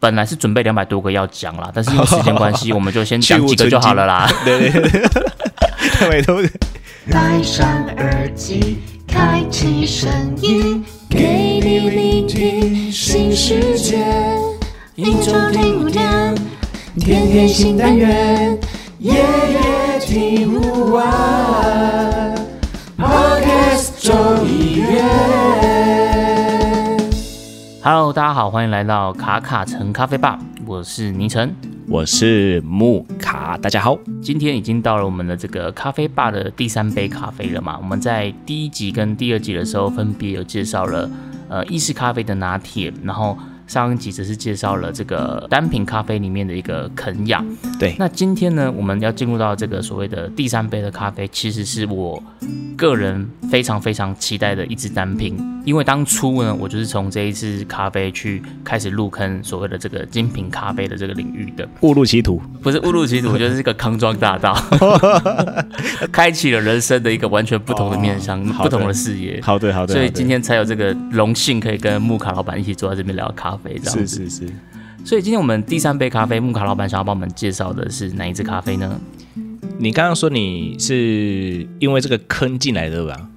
本来是准备两百多个要讲啦，但是因为时间关系，我们就先讲几个就好了啦。对 对对，两百多个。戴上耳机，开启声音，给你聆听新世界。一周听五天，天天新单元，夜夜听不完。Podcast 周一 Hello，大家好，欢迎来到卡卡城咖啡吧，我是倪晨。我是木卡，大家好。今天已经到了我们的这个咖啡吧的第三杯咖啡了嘛？我们在第一集跟第二集的时候分别有介绍了呃意式咖啡的拿铁，然后上一集只是介绍了这个单品咖啡里面的一个肯亚。对，那今天呢，我们要进入到这个所谓的第三杯的咖啡，其实是我个人非常非常期待的一支单品，因为当初呢，我就是从这一支咖啡去开始入坑所谓的这个精品咖啡的这个领域的。误入歧途。不是误入歧途，就是个康庄大道，开启了人生的一个完全不同的面向、哦不同的视野。好的，好的。所以今天才有这个荣幸，可以跟木卡老板一起坐在这边聊咖啡，这样子。是是是，所以今天我们第三杯咖啡，木卡老板想要帮我们介绍的是哪一支咖啡呢？你刚刚说你是因为这个坑进来的对吧？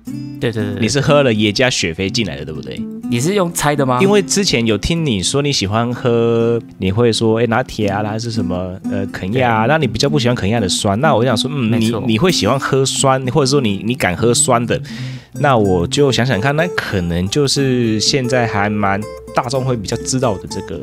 对对对，你是喝了耶加雪菲进来的对不对？你是用猜的吗？因为之前有听你说你喜欢喝，你会说哎拿铁啊，还是什么呃肯亚啊，那你比较不喜欢肯亚的酸，那我就想说，嗯，你你会喜欢喝酸，或者说你你敢喝酸的，那我就想想看，那可能就是现在还蛮大众会比较知道的这个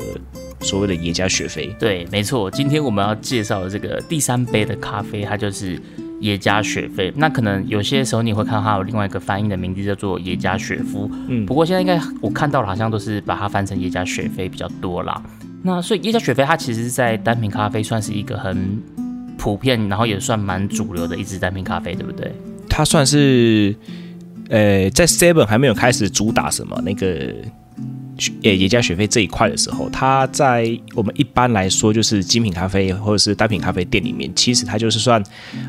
所谓的耶加雪菲。对，没错。今天我们要介绍的这个第三杯的咖啡，它就是耶加雪菲。那可能有些时候你会看到它有另外一个翻译的名字叫做耶加雪夫。嗯不过现在应该我看到了，好像都是把它翻成耶加雪菲比较多啦。那所以耶加雪菲它其实在单品咖啡算是一个很普遍，然后也算蛮主流的一支单品咖啡，对不对？它算是呃在 Seven 还没有开始主打什么那个。呃，耶加学费这一块的时候，它在我们一般来说就是精品咖啡或者是单品咖啡店里面，其实它就是算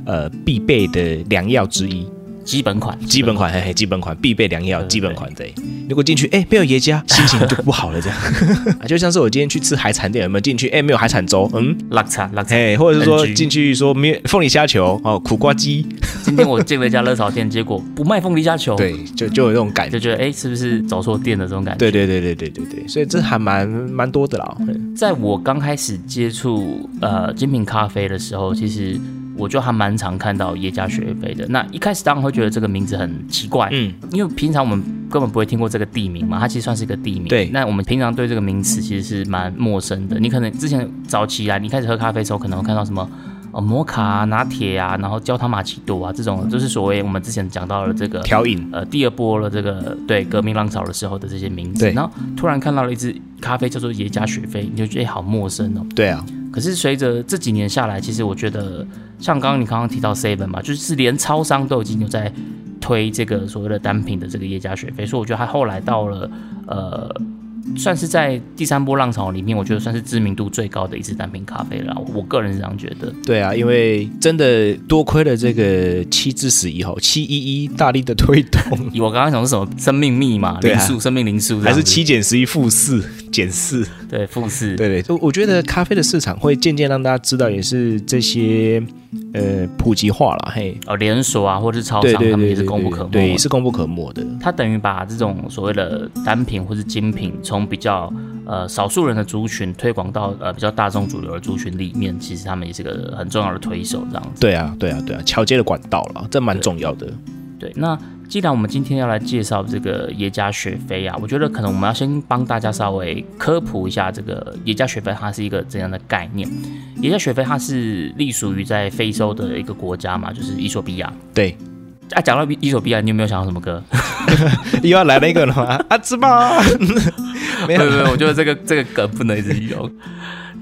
呃必备的良药之一，基本款，基本款，嘿嘿，基本款必备良药，基本款对。如果进去哎没有耶家，心情就不好了，这样 啊就像是我今天去吃海产店，有没有进去哎没有海产粥，嗯，拉茶拉茶。哎，或者是说进去说没有凤梨虾球哦，苦瓜鸡，今天我进了一家热炒店，结果不卖凤梨虾球，，对，就就有这种感觉就。觉得哎、是不是走错店的这种感觉？对对对对对对对，所以这还蛮蛮多的啦。嗯在我刚开始接触呃精品咖啡的时候，其实我就还蛮常看到耶加雪菲的。那一开始当然会觉得这个名字很奇怪，嗯，因为平常我们根本不会听过这个地名嘛，它其实算是一个地名。对那我们平常对这个名词其实是蛮陌生的。你可能之前早期啊，你开始喝咖啡的时候，可能会看到什么。呃，摩卡啊、拿铁啊，然后焦糖玛奇朵啊，这种就是所谓我们之前讲到了这个调饮，呃第二波了这个对革命浪潮的时候的这些名字，对然后突然看到了一支咖啡叫做耶加雪菲，你就觉得、哎好陌生哦。对啊，可是随着这几年下来，其实我觉得像刚刚你刚刚提到 Seven 嘛，就是连超商都已经有在推这个所谓的单品的这个耶加雪菲，所以我觉得它后来到了呃。算是在第三波浪潮里面，我觉得算是知名度最高的一支单品咖啡了。我个人是这样觉得。对啊，因为真的多亏了这个七至十一号七一一大力的推动，以我刚刚讲的是什么生命密码、啊零数、生命零数还是七减十一负四减四，对负四，对对，就我觉得咖啡的市场会渐渐让大家知道，也是这些呃普及化了，嘿，哦连锁啊，或者是超商，他们也是功不可没。对，也是功不可没的，它等于把这种所谓的单品或是精品，从比较呃少数人的族群推广到呃比较大众主流的族群里面，其实他们也是个很重要的推手，这样子。对啊，对啊，对啊，桥接的管道了，这蛮重要的。对，那既然我们今天要来介绍这个耶加雪菲啊，我觉得可能我们要先帮大家稍微科普一下这个耶加雪菲它是一个怎样的概念。耶加雪菲它是隶属于在非洲的一个国家嘛，就是伊索比亚。对，啊，讲到伊索比亚，你有没有想到什么歌？又要来那个了吗？啊，芝麻，没有没有没有，我觉得这个这个梗不能一直用。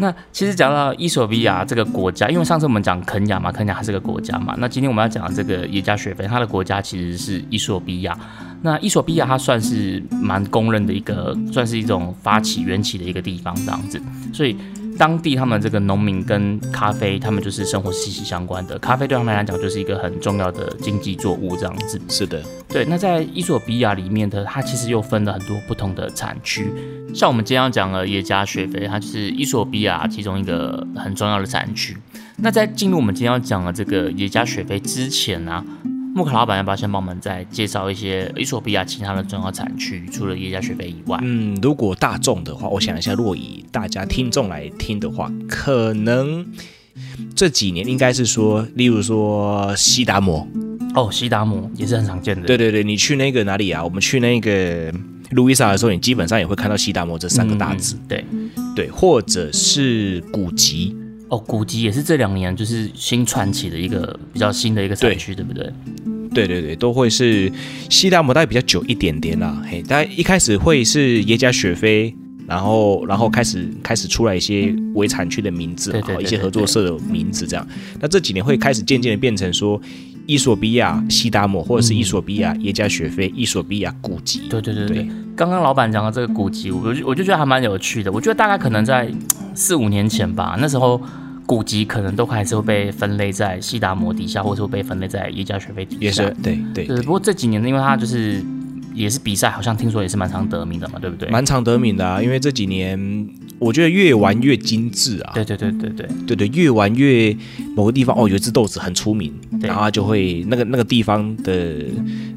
那其实讲到伊索比亚这个国家，因为上次我们讲肯亚嘛，肯亚它是个国家嘛。那今天我们要讲的这个耶加雪菲，它的国家其实是伊索比亚。那伊索比亚它算是蛮公认的一个，算是一种发起缘起的一个地方这样子。所以当地他们这个农民跟咖啡，他们就是生活息息相关的。咖啡对他们来讲就是一个很重要的经济作物，这样子。是的，对。那在伊索比亚里面的，它其实又分了很多不同的产区。像我们今天要讲的耶加雪菲，它就是伊索比亚其中一个很重要的产区。那在进入我们今天要讲的这个耶加雪菲之前呢？木卡老板要不要先帮我们再介绍一些伊索比亚其他的重要产区？除了耶加雪菲以外，嗯，如果大众的话，我想一下，如果以大家听众来听的话，可能这几年应该是说，例如说西达摩，哦，西达摩也是很常见的。对对对，你去那个哪里啊？我们去那个路易莎的时候，你基本上也会看到西达摩这三个大字。对对，或者是古吉。哦，古籍也是这两年就是新传起的一个比较新的一个产区，对不对？对对对，都会是西达摩大概比较久一点点啦。嘿，大概一开始会是耶加雪菲，然后然后开始开始出来一些围产区的名字，好一些合作社的名字这样。那这几年会开始渐渐的变成说伊索比亚西达摩，或者是伊索比亚耶加雪菲，伊索比亚古籍。对对对对，刚刚老板讲的这个古籍，我我就觉得还蛮有趣的。我觉得大概可能在四五年前吧，那时候。古籍可能都还是会被分类在西达摩底下，或者会被分类在耶加雪菲底下。也是，对对。对，不过这几年呢，因为他就是也是比赛，好像听说也是蛮常得名的嘛，对不对？蛮常得名的啊，因为这几年我觉得越玩越精致啊。对对对对对对对，越玩越某个地方哦，有一只豆子很出名，然后就会那个那个地方的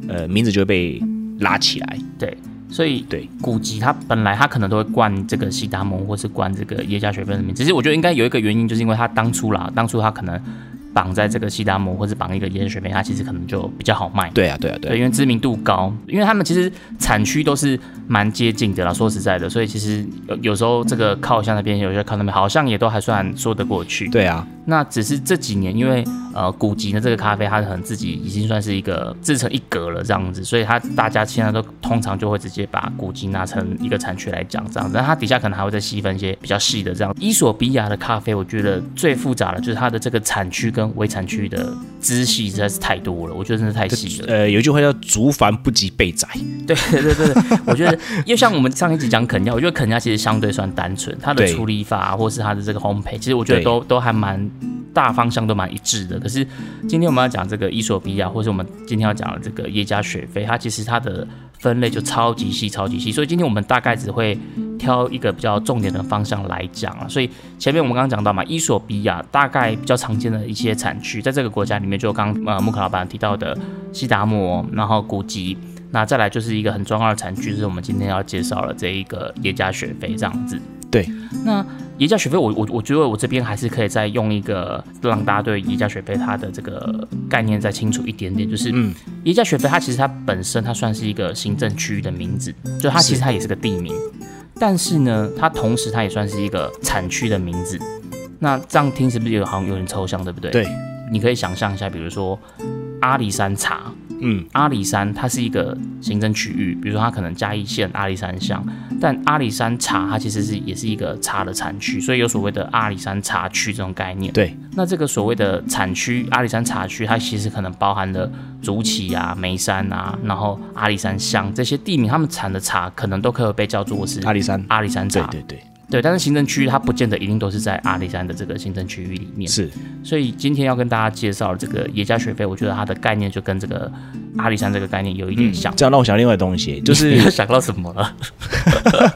呃名字就会被拉起来。对。所以，对古籍它本来它可能都会冠这个西达蒙，或是冠这个耶加雪菲的名。只是我觉得应该有一个原因，就是因为它当初啦，当初它可能。绑在这个西达摩或是绑一个盐水杯，它其实可能就比较好卖。对啊，对啊，对，因为知名度高，因为他们其实产区都是蛮接近的啦。说实在的，所以其实有有时候这个靠向那边，有些靠那边，好像也都还算说得过去。对啊，那只是这几年，因为呃古籍的这个咖啡，它可能自己已经算是一个自成一格了这样子，所以它大家现在都通常就会直接把古籍拿成一个产区来讲这样子。它底下可能还会再细分一些比较细的这样。伊索比亚的咖啡，我觉得最复杂的就是它的这个产区跟微产区的。支系实在是太多了，我觉得真的太细了。呃，有一句话叫“竹繁不及备载”。对对对对，我觉得，因为像我们上一集讲肯尼亚，我觉得肯尼亚其实相对算单纯，它的处理法或是它的这个烘焙，其实我觉得都都还蛮大方向都蛮一致的。可是今天我们要讲这个伊索比亚，或是我们今天要讲的这个耶加雪菲，它其实它的分类就超级细、超级细。所以今天我们大概只会挑一个比较重点的方向来讲啊。所以前面我们刚刚讲到嘛，伊索比亚大概比较常见的一些产区，在这个国家里面，就刚呃木克老板提到的西达摩，然后古吉，那再来就是一个很重要的产区，就是我们今天要介绍的这一个耶加雪菲这样子。对，那宜家学费，我我我觉得我这边还是可以再用一个让大家对宜家学费它的这个概念再清楚一点点，就是嗯，耶加雪菲它其实它本身它算是一个行政区域的名字，就它其实它也是个地名，但是呢，它同时它也算是一个产区的名字。那这样听是不是有好像有点抽象，对不对？对。你可以想象一下，比如说阿里山茶，嗯，阿里山它是一个行政区域，比如说它可能嘉义县阿里山乡，但阿里山茶它其实是也是一个茶的产区，所以有所谓的阿里山茶区这种概念。对，那这个所谓的产区阿里山茶区，它其实可能包含了竹崎啊、眉山啊，然后阿里山乡这些地名，他们产的茶可能都可以被叫做是阿里山阿里山茶。对对对。对，但是行政区域它不见得一定都是在阿里山的这个行政区域里面。是，所以今天要跟大家介绍这个野加雪菲，我觉得它的概念就跟这个阿里山这个概念有一点像。这样让我想另外东西，就是想到什么了？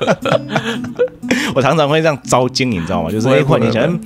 我常常会这样招精，你知道吗？就是哎，你想，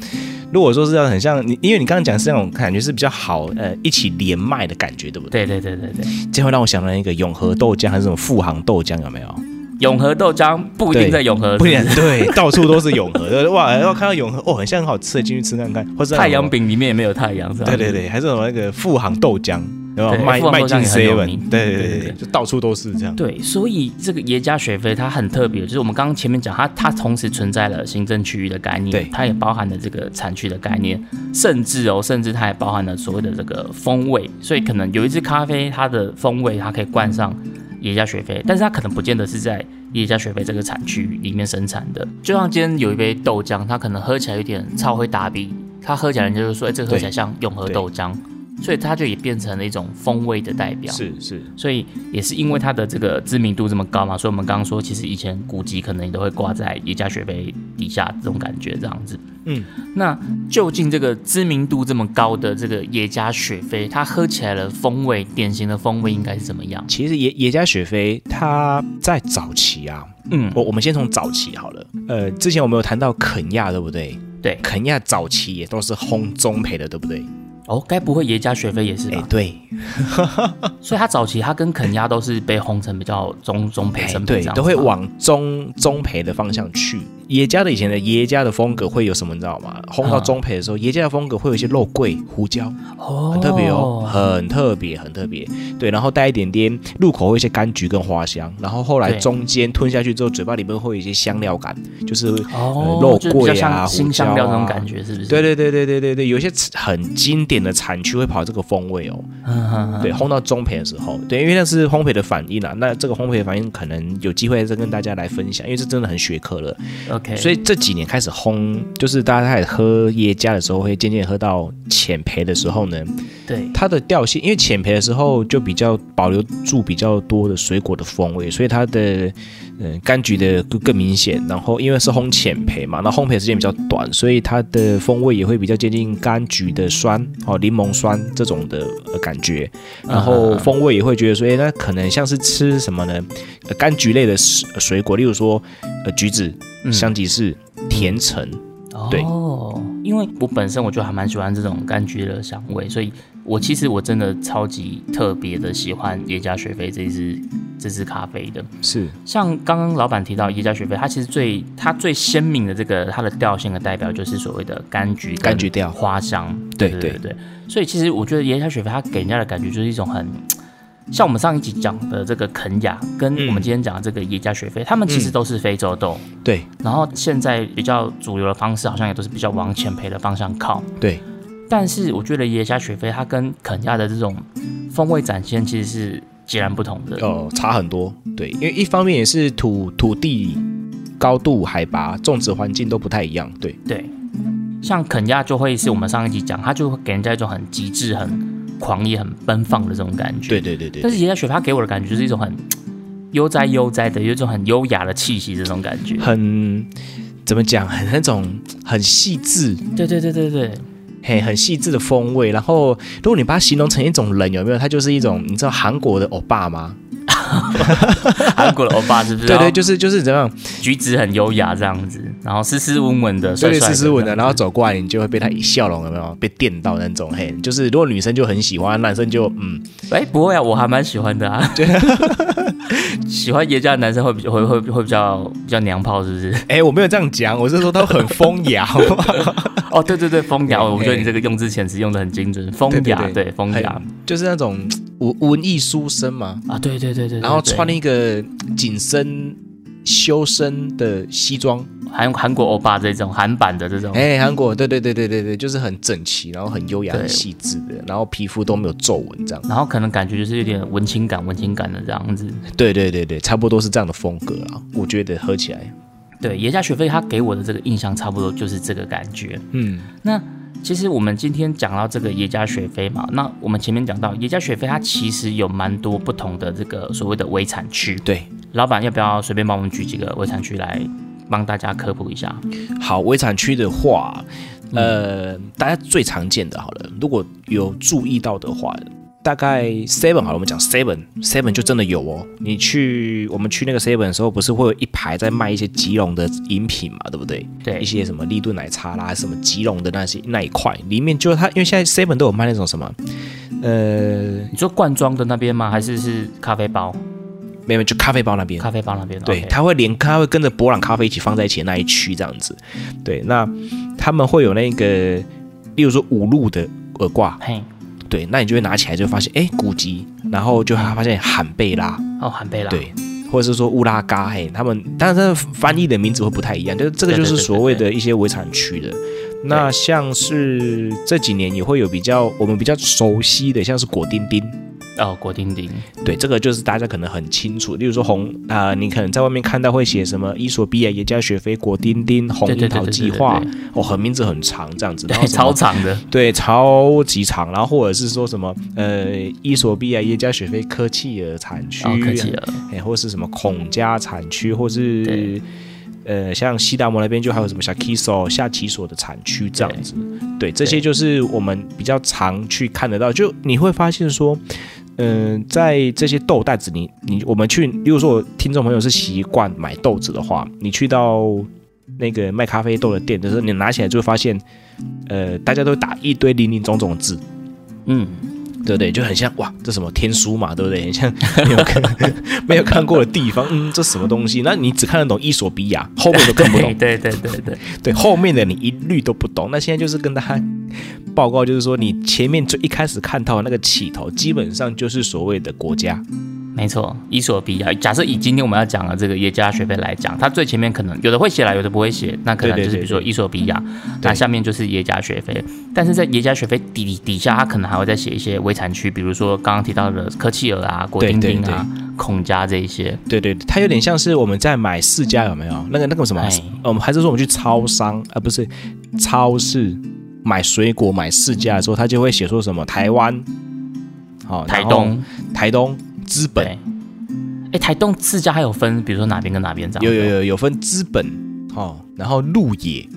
如果说是要很像你，因为你刚刚讲是那种感觉是比较好，呃，一起连麦的感觉，对不对？对对对对对。这会让我想到一个永和豆浆还是什么富航豆浆，有没有？永和豆浆不一定在永和，不一定对，到处都是永和的。哇，要看到永和哦，很像很好吃的，进去吃看看。或者太阳饼里面也没有太阳，是吧？对对对，还是什么那个富航豆浆，对吧？卖卖进 seven，对对对对，就到处都是这样。对，所以这个耶加雪菲它很特别，就是我们刚刚前面讲，它它同时存在了行政区域的概念，对，它也包含了这个产区的概念，甚至哦，甚至它也包含了所谓的这个风味。所以可能有一支咖啡，它的风味它可以冠上耶加雪菲，但是它可能不见得是在。耶加雪菲这个产区里面生产的，就像今天有一杯豆浆，它可能喝起来有点超会打鼻，它喝起来人就是说，哎，这个喝起来像永和豆浆。所以它就也变成了一种风味的代表。是是，所以也是因为它的这个知名度这么高嘛，所以我们刚刚说，其实以前古籍可能也都会挂在耶加雪菲底下，这种感觉这样子。嗯，那究竟这个知名度这么高的这个野加雪菲，它喝起来的风味，典型的风味应该是怎么样？其实野野加雪菲它在早期啊，嗯，我我们先从早期好了。呃，之前我们有谈到肯亚，对不对？对，肯亚早期也都是烘中培的，对不对？哦，该不会耶加雪菲也是哎吧？，对，所以他早期他跟肯亚都是被轰成比较中中培哎生对都会往中中培的方向去。耶加的以前的耶加的风格会有什么？你知道吗？烘到嗯中培的时候，耶加的风格会有一些肉桂、胡椒，哦，很特别哦，很特别，很特别。对，然后带一点点入口会有一些柑橘跟花香，然后后来中间吞下去之后，嘴巴里面会有一些香料感，就是哦，肉桂啊新香料那种啊感觉，是不是？对对对对对对对，有一些很经典的产区会跑这个风味哦。对，烘到中培的时候，对，因为那是烘焙的反应啊。那这个烘焙的反应可能有机会再跟大家来分享，因为这真的很学科了。，OK，所以这几年开始烘，就是大家开始喝耶加的时候，会渐渐喝到浅焙的时候呢，对，它的调性，因为浅焙的时候就比较保留住比较多的水果的风味，所以它的嗯、柑橘的更更明显。然后因为是烘浅焙嘛，那烘焙时间比较短，所以它的风味也会比较接近柑橘的酸哦，柠檬酸这种的、呃、感觉。然后风味也会觉得说，哎，那可能像是吃什么呢？呃，柑橘类的水水果，例如说呃橘子、嗯香吉士、甜橙。对哦，因为我本身我就还蛮喜欢这种柑橘的香味，所以我其实我真的超级特别的喜欢耶加雪菲这支这支咖啡的。是像刚刚老板提到耶加雪菲，它其实最它最鲜明的这个它的调性的代表就是所谓的柑橘跟柑橘调花香。对对对对，所以其实我觉得耶加雪菲它给人家的感觉就是一种很。像我们上一集讲的这个肯雅，跟嗯我们今天讲的这个耶加雪菲，它们其实都是非洲豆，对然后现在比较主流的方式，好像也都是比较往浅焙的方向靠。对，但是我觉得耶加雪菲它跟肯亚的这种风味展现其实是截然不同的。哦，差很多。对，因为一方面也是土土地高度、海拔、种植环境都不太一样。对，对，像肯亚就会是我们上一集讲，它就会给人家一种很极致、很狂野、很奔放的这种感觉。对对对对但是耶加雪菲它给我的感觉就是一种很悠哉悠哉的，有一种很优雅的气息，这种感觉。很怎么讲，很那种很细致，对对对对对，嘿，很细致的风味。然后，如果你把它形容成一种人，有没有？它就是一种，你知道韩国的欧巴吗？韩国的欧巴是不是？对对，就是就是怎么样？举止很优雅这样子，然后斯斯文文的，对斯斯文的，然后走过来，你就会被他一笑容，有没有被电到那种？嘿，就是如果女生就很喜欢，男生就嗯，哎，不会啊，我还蛮喜欢的啊。喜欢爷家的男生会比会会会比较比较娘炮，是不是？哎，我没有这样讲，我是说他很风雅，哦，对对对，风雅，我觉得你这个用字遣词用的很精准，风雅，对对对对风雅就是那种文文艺书生嘛，啊，对对对对，然后穿了一个紧身修身的西装，韩韩国欧巴这种韩版的这种，哎，韩国，对对对对对对，就是很整齐，然后很优雅、很细致的，然后皮肤都没有皱纹，这样。然后可能感觉就是有点文青感、文青感的这样子。对对对对，差不多是这样的风格啊，我觉得合起来，对，耶加雪菲他给我的这个印象差不多就是这个感觉。嗯，那其实我们今天讲到这个耶加雪菲嘛，那我们前面讲到耶加雪菲，它其实有蛮多不同的这个所谓的微产区。对。老板要不要随便帮我们举几个微产区来帮大家科普一下？好，微产区的话，呃，大家最常见的，好了，如果有注意到的话，大概 Seven 好了，我们讲 Seven，Seven 就真的有哦。你去我们去那个 Seven 的时候，不是会有一排在卖一些吉隆的饮品嘛，对不对？对一，些什么立顿奶茶啦，什么吉隆的那些那一块，里面就它，因为现在 Seven 都有卖那种什么，呃，你说罐装的那边吗？还是是咖啡包？没有，就咖啡包那边。咖啡包那边？对它会连它会跟着博朗咖啡一起放在一起的那一区这样子。对，那他们会有那个，例如说五路的耳挂，嘿，对，那你就会拿起来就会发现，哎，古籍，然后就发现罕贝拉，哦，罕贝拉。对，或者是说乌拉嘎，嘿，他们当然它的翻译的名字会不太一样，就是这个就是所谓的一些围产区的。那像是这几年也会有比较我们比较熟悉的，像是果丁丁，哦，果丁丁，对，这个就是大家可能很清楚。例如说红啊、你可能在外面看到会写什么伊索比亚耶加雪菲果丁丁红樱桃计划，哦，很名字很长这样子，超长的，对，超级长，然后或者是说什么呃，伊索比亚耶加雪菲科契尔产区，哎，或是什么孔家产区，或是呃，像西达摩那边就还有什么小 Kiso 下棋所的产区这样子。对，这些就是我们比较常去看得到，就你会发现说。嗯、在这些豆袋子你，你我们去，如果说，听众朋友是习惯买豆子的话，你去到那个卖咖啡豆的店的时候，你拿起来就会发现，呃，大家都打一堆零零总总的字，嗯，对不对？就很像哇，这什么天书嘛，对不对？很像没有看 没有看过的地方，嗯，这什么东西？那你只看得懂伊索比亚，后面都更不懂。对对对对对，对，后面的你一律都不懂。那现在就是跟大家报告，就是说你前面最一开始看到的那个起头，基本上就是所谓的国家。没错，伊索比亚。假设以今天我们要讲的这个耶加学费来讲，它最前面可能有的会写啦，有的不会写，那可能就是比如说伊索比亚，那下面就是耶加学费。但是在耶加学费底底下，它可能还会再写一些微产区，比如说刚刚提到的科契尔啊、果丁丁啊、孔加这一些。对对，对它有点像是我们在买世家有没有？那个那个什么我们还是说我们去超商啊，不是超市买水果买世家的时候，它就会写说什么台湾，好、台东，台东资本对。哎，台东自家还有分，比如说哪边跟哪边这样。有有。有有分资本哦，然后鹿野，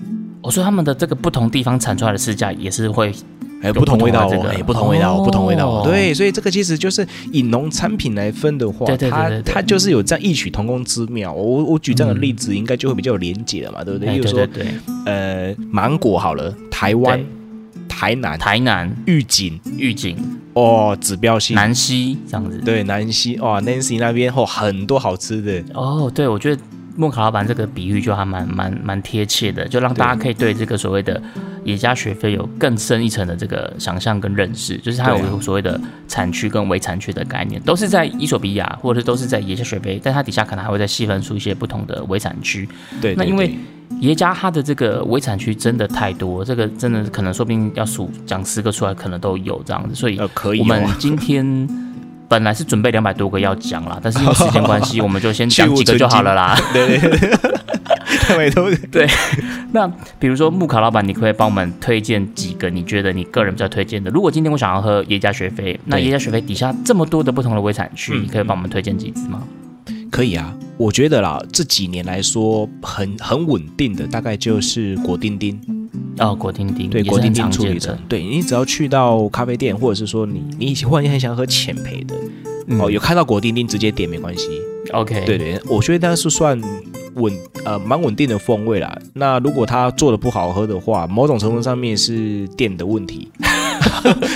我说他们的这个不同地方产出来的市价也是会哎，不同味道哦，有不同的这个哎，不同味道，哦不同味道。对，所以这个其实就是以农产品来分的话，它它就是有这样异曲同工之妙。我我举这样的例子，应该就会比较有连结了嘛，对不对？哎例如说呃，芒果好了，台湾对、台南、台南、玉井玉井、哦，指标性。南溪这样子。对南溪哇，Nancy 那边哦，很多好吃的。哦，对，我觉得莫卡老板这个比喻就还蛮蛮蛮贴切的，就让大家可以对这个所谓的野家学费有更深一层的这个想象跟认识，就是它有所谓的产区跟微产区的概念，都是在伊索比亚或者都是在野家学费，但它底下可能还会再细分出一些不同的微产区。对，对那因为对耶加它的这个微产区真的太多，这个真的可能说不定要数讲十个出来，可能都有这样子，所以我们哦，今天 本来是准备两百多个要讲啦，但是因为 时间关系，我们就先讲几个就好了啦。对对那比如说木卡老板，你可可以帮我们推荐几个你觉得你个人比较推荐的？如果今天我想要喝耶加雪菲，那对耶加雪菲底下这么多的不同的微产区，嗯你可以帮我们推荐几支吗？可以啊。我觉得啦，这几年来说很很稳定的，大概就是果丁丁。哦，果丁丁，对，果丁丁处理成。。对你只要去到咖啡店，或者是说你你忽然间很想喝浅焙的，嗯哦，有看到果丁丁直接点没关系。OK，对对，我觉得那是算稳呃蛮稳定的风味啦。那如果它做的不好喝的话，某种程度上面是店的问题。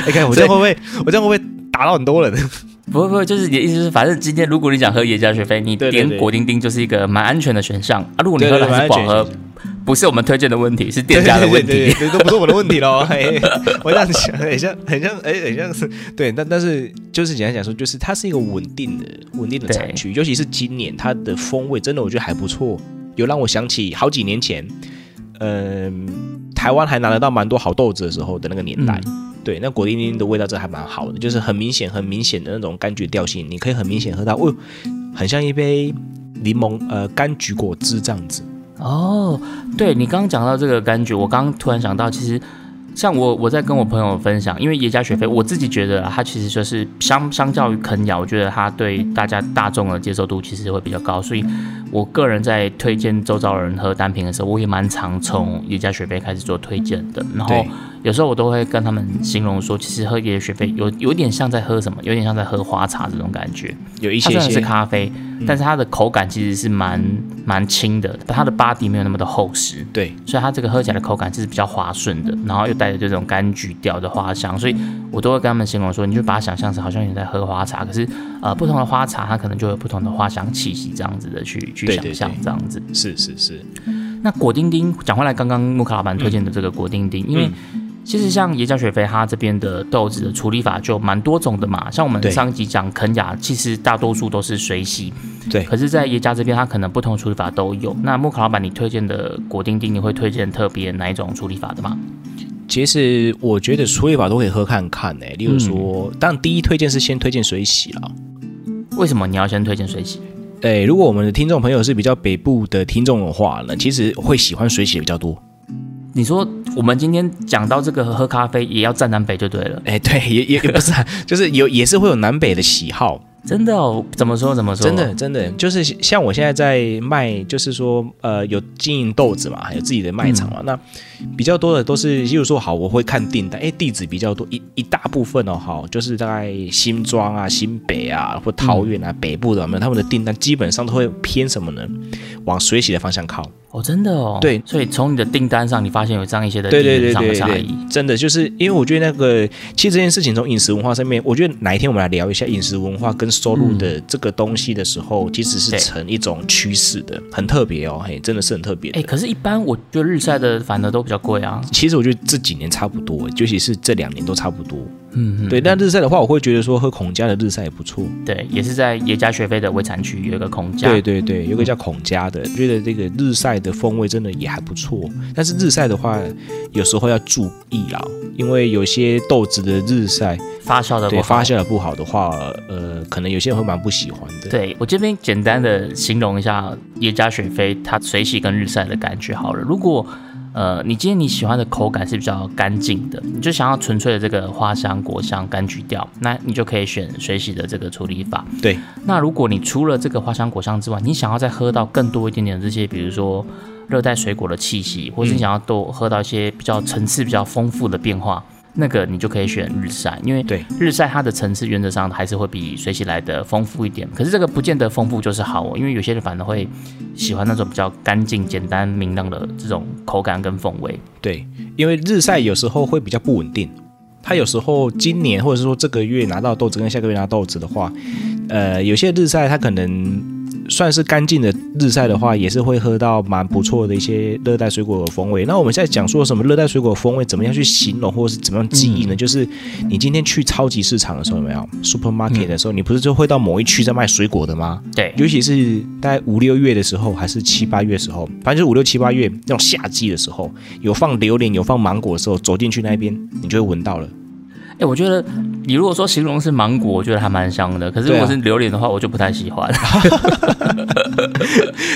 你 看我这样会不会我这样会不会打到很多人？不会不会，就是你的意思是，反正今天如果你想喝野加雪菲，你点果丁丁就是一个蛮安全的选项啊。如果你喝的还是不是我们推荐的问题，是店家的问题。对对对对，都不是我的问题喽。嘿我这样想，很像很像哎，很像是对，但但是就是简单讲说，就是它是一个稳定的稳定的产区，尤其是今年它的风味真的我觉得还不错，有让我想起好几年前，嗯、台湾还拿得到蛮多好豆子的时候的那个年代。嗯对，那果丁丁的味道真的还蛮好的，就是很明显、很明显的那种柑橘调性，你可以很明显喝到，哦，很像一杯柠檬呃柑橘果汁这样子。哦，对你刚刚讲到这个柑橘，我刚刚突然想到，其实像我我在跟我朋友分享，因为野加雪菲，我自己觉得它其实就是相相较于啃咬，我觉得它对大家大众的接受度其实会比较高，所以我个人在推荐周遭人喝单品的时候，我也蛮常从野加雪菲开始做推荐的，然后有时候我都会跟他们形容说，其实喝爷爷雪菲有有点像在喝什么，有点像在喝花茶这种感觉。有一它虽然是咖啡，但是它的口感其实是蛮蛮轻的，它的 body 没有那么的厚实，对。所以它这个喝起来的口感是比较滑顺的，然后又带着这种柑橘调的花香，所以我都会跟他们形容说，你就把它想象成好像你在喝花茶，可是呃不同的花茶它可能就有不同的花香气息这样子的去去想象对这样子。是是是，那果丁丁讲回来，刚刚木卡老板推荐的这个果丁丁，因为其实像耶加雪菲它这边的豆子的处理法就蛮多种的嘛，像我们上一集讲肯雅，其实大多数都是水洗，对可是，在耶加这边它可能不同处理法都有。那木卡老板，你推荐的果丁丁，你会推荐特别哪一种处理法的吗？其实我觉得处理法都可以喝看看呢、例如嗯说，当然第一推荐是先推荐水洗啦。为什么你要先推荐水洗？诶，如果我们的听众朋友是比较北部的听众的话呢，其实会喜欢水洗的比较多。你说我们今天讲到这个喝咖啡也要站南北就对了，哎，对，也也也不是、啊，就是有也是会有南北的喜好。真的哦？怎么说怎么说？真的，真的就是像我现在在卖，就是说，呃，有经营豆子嘛，还有自己的卖场嘛。那比较多的都是，例如说，好，我会看订单，哎，地址比较多，一一大部分哦，好，就是大概新庄啊、新北啊或桃园啊、北部的，有没有他们的订单基本上都会偏什么呢？往水洗的方向靠。哦，真的哦。对所以从你的订单上，你发现有这样一些的对对对对对差异。，真的就是因为我觉得那个，其实这件事情从饮食文化上面，我觉得哪一天我们来聊一下饮食文化跟收入的这个东西的时候，其实是对成一种趋势的，很特别哦，嘿，真的是很特别的。哎，可是，一般我觉得日晒的反而都比较贵啊。其实我觉得这几年差不多，尤其是这两年都差不多。嗯嗯，对，但日晒的话，我会觉得说喝孔家的日晒也不错。对，也是在耶加学费的微产区有一个孔家。对对对，有个叫孔家的，觉得这个日晒的风味真的也还不错。但是日晒的话，有时候要注意啦，因为有些豆子的日晒，发酵的不发酵的不好的话，呃，可能有些人会蛮不喜欢的。对我这边简单的形容一下耶加雪菲它水洗跟日晒的感觉好了。如果呃你今天你喜欢的口感是比较干净的，你就想要纯粹的这个花香、果香、柑橘调，那你就可以选水洗的这个处理法。对，那如果你除了这个花香、果香之外，你想要再喝到更多一点点的这些，比如说热带水果的气息，或是你想要多喝到一些比较层次比较丰富的变化。那个你就可以选日晒，因为对日晒它的层次原则上还是会比水洗来的丰富一点。可是这个不见得丰富就是好哦，因为有些人反而会喜欢那种比较干净、简单、明亮的这种口感跟风味。对，因为日晒有时候会比较不稳定，它有时候今年或者是说这个月拿到豆子跟下个月拿豆子的话，呃，有些日晒它可能算是干净的日晒的话，也是会喝到蛮不错的一些热带水果的风味。那我们现在讲说什么热带水果风味怎么样去形容，或者是怎么样记忆呢？就是你今天去超级市场的时候，有没有 supermarket 的时候，你不是就会到某一区在卖水果的吗？对，尤其是大概五六月的时候，还是七八月的时候，反正就是五六七八月那种夏季的时候，有放榴莲、有放芒果的时候，走进去那边，你就会闻到了。哎、我觉得你如果说形容是芒果，我觉得还蛮香的。可是如果是榴莲的话，我就不太喜欢。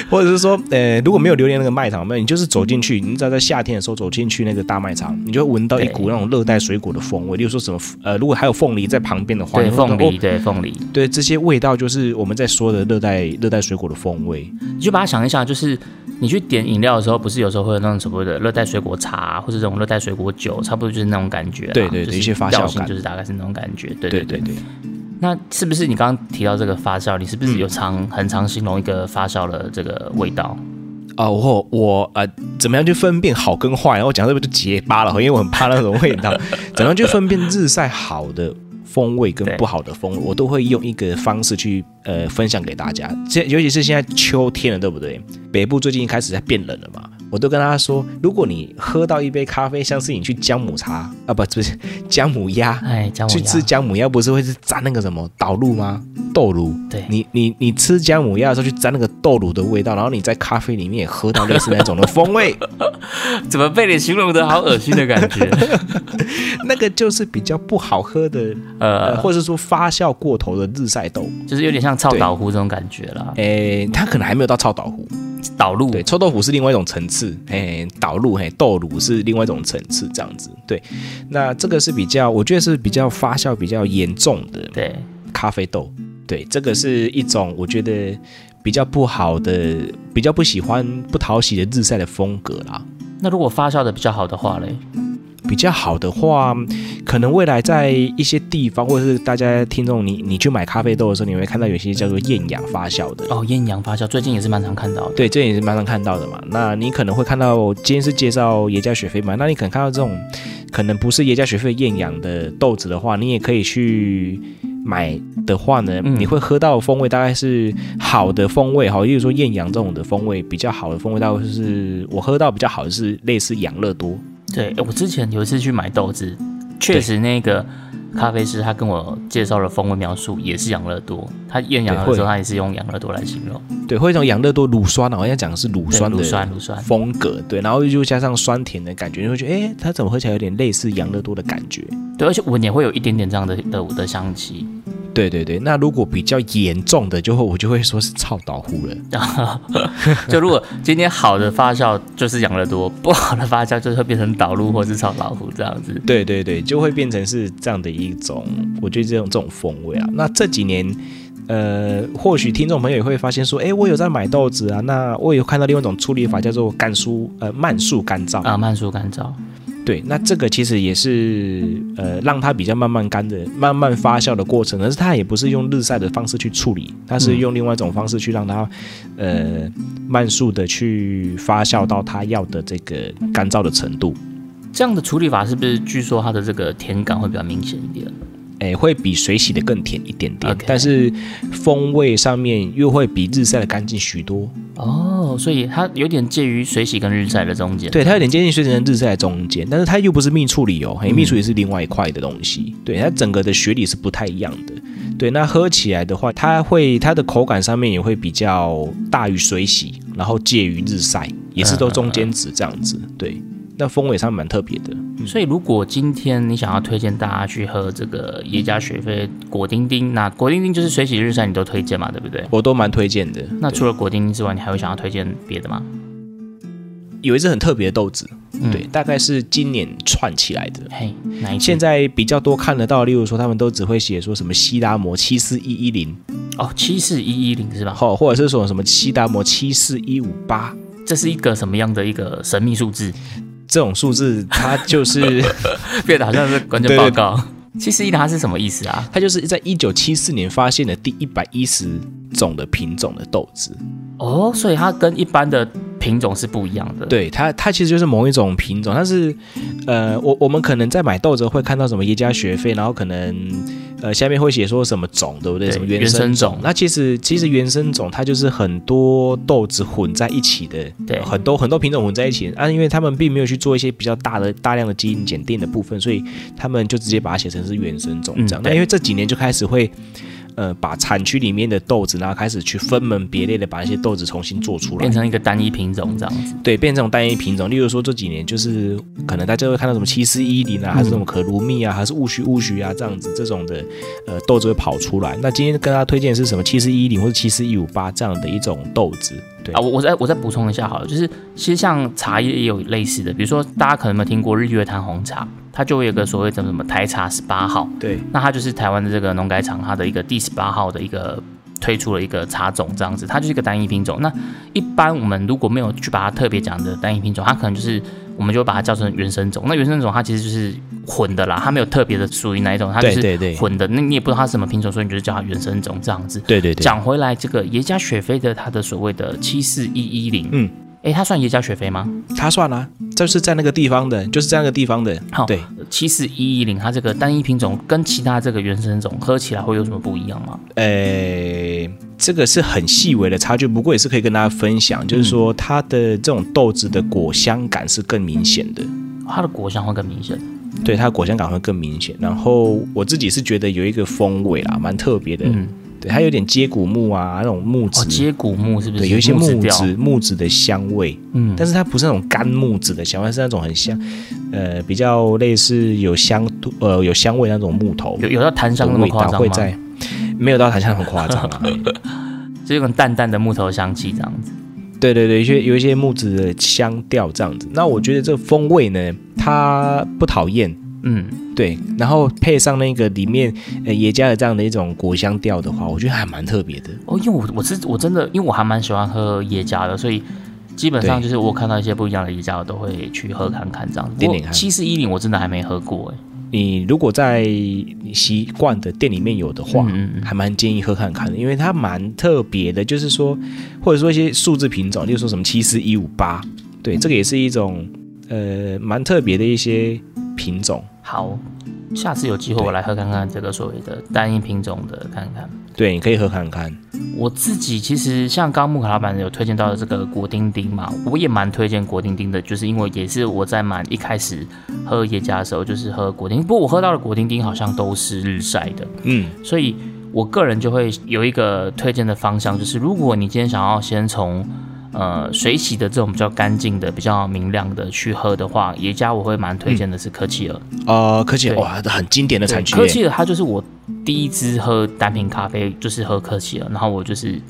或者是说，呃，如果没有榴莲那个卖场，没有，你就是走进去，你知道在夏天的时候走进去那个大卖场，你就会闻到一股那种热带水果的风味。例如说什么，呃，如果还有凤梨在旁边的话，对，凤梨，对凤梨，哦，对，这些味道就是我们在说的热带热带水果的风味。你就把它想一下，就是你去点饮料的时候，不是有时候会有那种什么的热带水果茶，或者这种热带水果酒，差不多就是那种感觉。对对对一些发酵调就是大概是那种感觉。对对对对对。那是不是你刚刚提到这个发酵？你是不是有常、很常形容一个发酵的这个味道？哦，我我呃，怎么样去分辨好跟坏？然后我讲这个就结巴了，因为我很怕那种味道。怎么样去分辨日晒好的风味跟不好的风味？我都会用一个方式去呃分享给大家。现尤其是现在秋天了，对不对？北部最近开始在变冷了嘛，我都跟大家说，如果你喝到一杯咖啡，像是你去姜母茶啊，不不是姜母鸭。哎，姜母去，吃姜母鸭不是会是沾那个什么导入吗？豆乳。对你你你吃姜母鸭的时候去沾那个豆乳的味道，然后你在咖啡里面也喝到类似那种的风味，怎么被你形容的好恶心的感觉？那个就是比较不好喝的，呃，呃，或者说发酵过头的日晒豆。就是有点像臭岛糊这种感觉啦。诶，它可能还没有到臭豆腐，导入，对，臭豆腐是另外一种层次，诶，导入嘿豆乳是另外一种层次，这样子，对。那这个是比较，我觉得是比较发酵比较严重的对，咖啡豆，对，这个是一种我觉得比较不好的、比较不喜欢、不讨喜的日晒的风格啦。那如果发酵的比较好的话嘞，比较好的话，可能未来在一些地方，或者是大家听众，你你去买咖啡豆的时候，你会看到有些叫做厌氧发酵的。哦，艳阳发酵最近也是蛮常看到的。对，这也是蛮常看到的嘛。那你可能会看到，今天是介绍耶加雪菲嘛，那你可能看到这种可能不是耶加雪菲厌氧的豆子的话，你也可以去买的话呢，嗯你会喝到的风味大概是好的风味哈，例如说厌氧这种的风味比较好的风味，大概是我喝到比较好的是类似养乐多。对，我之前有一次去买豆子，确实那个咖啡师他跟我介绍了风味描述，也是养乐多。他验养乐的时候，他也是用养乐多来形容。对，会有一种养乐多乳酸啊，好像讲的是乳酸的酸乳酸，风格，对，然后又加上酸甜的感觉，你会觉得，哎，它怎么喝起来有点类似养乐多的感觉？对，而且闻也会有一点点这样的的的香气。对对对，那如果比较严重的，就会我就会说是臭倒糊了。就如果今天好的发酵就是养乐多，不好的发酵就是会变成导入或是炒老虎这样子。对对对，就会变成是这样的一种，我觉得这种这种风味啊。那这几年，呃，或许听众朋友也会发现说，哎，我有在买豆子啊，那我有看到另外一种处理法叫做干酥呃慢速干燥。啊，慢速干燥。对，那这个其实也是呃让它比较慢慢干的、慢慢发酵的过程，但是它也不是用日晒的方式去处理，它是用另外一种方式去让它呃慢速的去发酵到它要的这个干燥的程度。这样的处理法是不是据说它的这个甜感会比较明显一点？诶，会比水洗的更甜一点点但是风味上面又会比日晒的干净许多。哦，所以它有点介于水洗跟日晒的中间。对，它有点接近水洗跟日晒的中间，但是它又不是蜜处理哦，嘿，嗯蜜处理是另外一块的东西。对，它整个的学理是不太一样的。对，那喝起来的话，它会它的口感上面也会比较大于水洗，然后介于日晒，也是都中间值这样子。对，那风味上蛮特别的。所以如果今天你想要推荐大家去喝这个耶加雪菲果丁丁，那果丁丁就是水洗日晒，你都推荐嘛，对不对？我都蛮推荐的。那除了果丁丁之外，你还会想要推荐别的吗？有一支很特别的豆子，嗯对，大概是今年串起来的。嘿，哪一现在比较多看得到，例如说他们都只会写说什么西达摩七四一一零，哦，七四一一零是吧？或或者是说什么西达摩七四一五八这是一个什么样的一个神秘数字？这种数字，它就是 变得好像是关键报告。七十一它是什么意思啊？它就是在一九七四年发现的第一百一十种的品种的豆子。哦，所以它跟一般的品种是不一样的。，对它，它其实就是某一种品种，但是呃，我我们可能在买豆子会看到什么耶加学费，然后可能呃下面会写说什么种，对不对？对什么原原生种？那其实其实原生种它就是很多豆子混在一起的，对很多很多品种混在一起啊，因为他们并没有去做一些比较大的大量的基因检定的部分，所以他们就直接把它写成是原生种这样。那因为这几年就开始会。呃，把产区里面的豆子，然后开始去分门别类的把那些豆子重新做出来变，成一个单一品种这样子。对，变成这种单一品种。例如说这几年就是可能大家会看到什么七四一零啊，还是什么可鲁蜜啊，还是戊戌戊戌啊这样子这种的呃豆子会跑出来。那今天跟大家推荐的是什么七四一零或者七四一五八这样的一种豆子。对啊，我我再我再补充一下好了，就是其实像茶叶也有类似的，比如说大家可能有没有听过日月潭红茶，它就会有一个所谓的什么台茶十八号，对那它就是台湾的这个农改场它的一个第十八号的一个推出了一个茶种这样子，它就是一个单一品种。那一般我们如果没有去把它特别讲的单一品种，它可能就是我们就会把它叫成原生种。那原生种它其实就是混的啦，它没有特别的属于哪一种，它就是混的。那你也不知道它是什么品种，所以你就叫它原生种这样子。对对对，讲回来，这个耶加雪菲的它的所谓的七四一一零，嗯，诶，它算耶加雪菲吗？它算啊，就是在那个地方的，就是在那个地方的。好对，七四一一零，它这个单一品种跟其他这个原生种喝起来会有什么不一样吗？呃，这个是很细微的差距，不过也是可以跟大家分享，就是说它的这种豆子的果香感是更明显的。它的果香会更明显。对它的果香感会更明显，然后我自己是觉得有一个风味啦，蛮特别的。嗯，对，它有点接骨木啊，那种木质，哦，接骨木是不是？对，有一些木调质木质的香味，嗯，但是它不是那种干木质的香味，是那种很香，呃，比较类似有香呃有香味那种木头有有到檀香那么夸张吗？道会在，没有到檀香很夸张啊。就有种淡淡的木头香气这样子。对对对，有一些有一些木质的香调这样子。那我觉得这个风味呢，它不讨厌，嗯，对，然后配上那个里面呃也加了这样的一种果香调的话，我觉得还蛮特别的。哦，因为我我是我真的，因为我还蛮喜欢喝野加的，所以基本上就是我看到一些不一样的耶加，我都会去喝看看这样子。七四一零我真的还没喝过哎。你如果在你习惯的店里面有的话，嗯嗯嗯还蛮建议喝看看的，因为它蛮特别的，就是说或者说一些数字品种，例如说什么七四一五八，对，这个也是一种呃蛮特别的一些品种。好，下次有机会我来喝看看这个所谓的单一品种的看看。对，你可以喝看看。我自己其实像刚木卡老板有推荐到的这个果丁丁嘛，我也蛮推荐果丁丁的，就是因为也是我在蛮一开始喝耶加的时候就是喝果丁，不过我喝到的果丁丁好像都是日晒的，嗯，所以我个人就会有一个推荐的方向，就是如果你今天想要先从呃水洗的这种比较干净的、比较明亮的去喝的话，耶加我会蛮推荐的是科契尔。呃，科技尔哇，很经典的产区。科契尔它就是我第一支喝单品咖啡，就是喝科契尔，然后我就是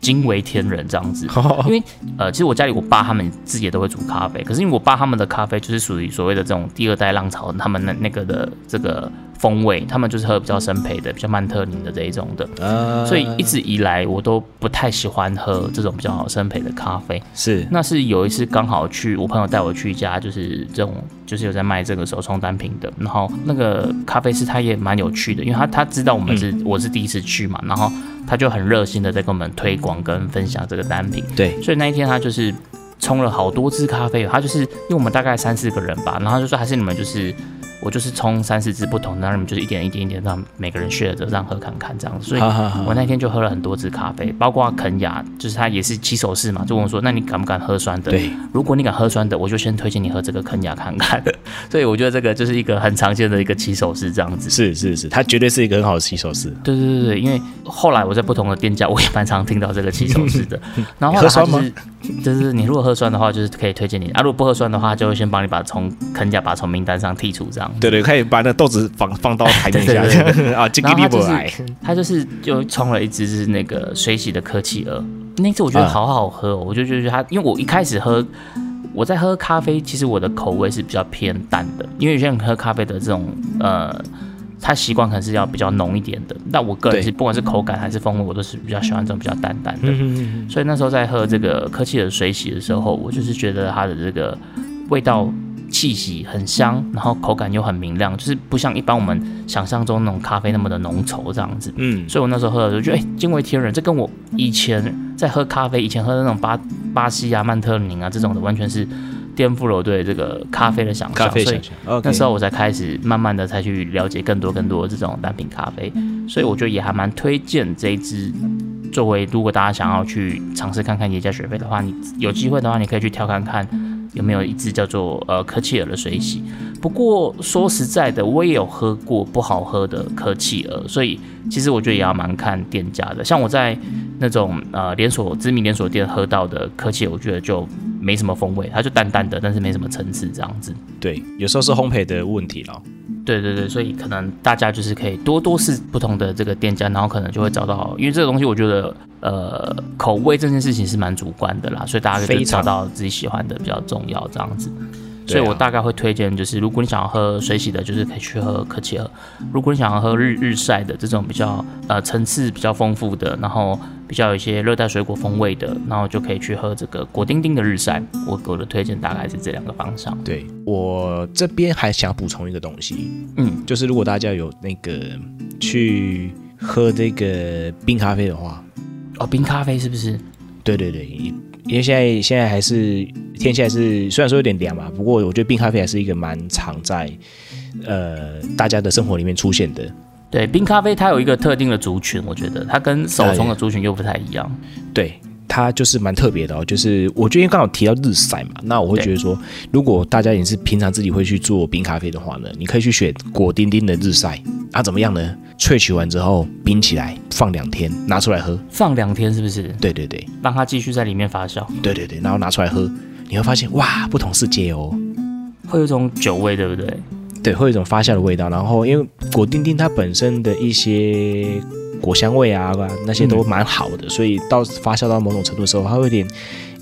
惊为天人这样子。因为呃，其实我家里我爸他们自己也都会煮咖啡，可是因为我爸他们的咖啡就是属于所谓的这种第二代浪潮，他们那那个的这个风味，他们就是喝比较生培的、比较曼特宁的这一种的，呃所以一直以来我都不太喜欢喝这种比较好生培的咖啡。是。那是有一次刚好去我朋友带我去一家，就是这种就是有在卖这个手冲单品的，然后那个咖啡师他也蛮有趣的，因为他他知道我们是、我是第一次去嘛，然后他就很热心的在跟我们推广跟分享这个单品，对，所以那一天他就是冲了好多支咖啡，他就是因为我们大概三四个人吧，然后就说还是你们就是。我就是冲三四支不同的，然后你们就是一点一点一点让每个人 share 着，让喝看看这样子。所以我那天就喝了很多支咖啡，包括肯雅，就是他也是起手式嘛，就问我说：“那你敢不敢喝酸的？”对，如果你敢喝酸的，我就先推荐你喝这个肯雅看看。所以我觉得这个就是一个很常见的一个起手式这样子。是是是，它绝对是一个很好的起手式。对对对对，因为后来我在不同的店家，我也蛮常听到这个起手式的。然后喝酸吗就是，就是你如果喝酸的话，就是可以推荐你；啊，如果不喝酸的话，就会先帮你把从肯雅把从名单上剔除这样。对对，可以把那豆子放放到台面下 啊，就是你不来。他就是就冲了一只是那个水洗的科契尔，那次我觉得啊好好喝、哦，我就觉得它，因为我一开始喝。我在喝咖啡，其实我的口味是比较偏淡的，因为有些人喝咖啡的这种呃，他习惯可能是要比较浓一点的。那我个人是不管是口感还是风味，我都是比较喜欢这种比较淡淡的。嗯所以那时候在喝这个科契尔水洗的时候，我就是觉得它的这个味道气息很香，然后口感又很明亮，就是不像一般我们想象中那种咖啡那么的浓稠这样子。嗯，所以我那时候喝的时候觉得，哎、惊为天人。这跟我以前在喝咖啡，以前喝的那种巴巴西啊、曼特宁啊这种的，完全是颠覆了我对这个咖啡的想象。所以咖啡想象。那时候我才开始慢慢的才去了解更多更多这种单品咖啡，所以我觉得也还蛮推荐这一支。作为如果大家想要去尝试看看耶加雪菲的话，你有机会的话，你可以去挑看看有没有一支叫做呃科契尔的水洗。不过说实在的，我也有喝过不好喝的科契尔，所以其实我觉得也要蛮看店家的。像我在那种呃连锁知名连锁店喝到的科契尔，我觉得就没什么风味，它就淡淡的，但是没什么层次这样子。对，有时候是烘焙的问题了。对对对，所以可能大家就是可以多多试不同的这个店家，然后可能就会找到，因为这个东西我觉得，呃，口味这件事情是蛮主观的啦，所以大家可以找到自己喜欢的比较重要，这样子。所以我大概会推荐，就是如果你想要喝水洗的，就是可以去喝科奇尔；如果你想要喝日日晒的这种比较呃层次比较丰富的，然后比较有一些热带水果风味的，然后就可以去喝这个果丁丁的日晒。我我的推荐大概是这两个方向。对我这边还想补充一个东西，嗯，就是如果大家有那个去喝这个冰咖啡的话，哦，冰咖啡是不是？对对对，因为现在现在还是天气还是虽然说有点凉嘛，不过我觉得冰咖啡还是一个蛮常在呃大家的生活里面出现的。对，冰咖啡它有一个特定的族群，我觉得它跟手冲的族群又不太一样。对，它就是蛮特别的哦。就是我觉得刚好提到日晒嘛，那我会觉得说，如果大家也是平常自己会去做冰咖啡的话呢，你可以去选果丁丁的日晒啊，怎么样呢？萃取完之后冰起来，放两天，拿出来喝。放两天是不是？对对对让它继续在里面发酵，对对对，然后拿出来喝，你会发现哇，不同世界哦。会有一种酒味，对不对？对，会有一种发酵的味道。然后因为果丁丁它本身的一些果香味啊，那些都蛮好的，所以到发酵到某种程度的时候，它会有点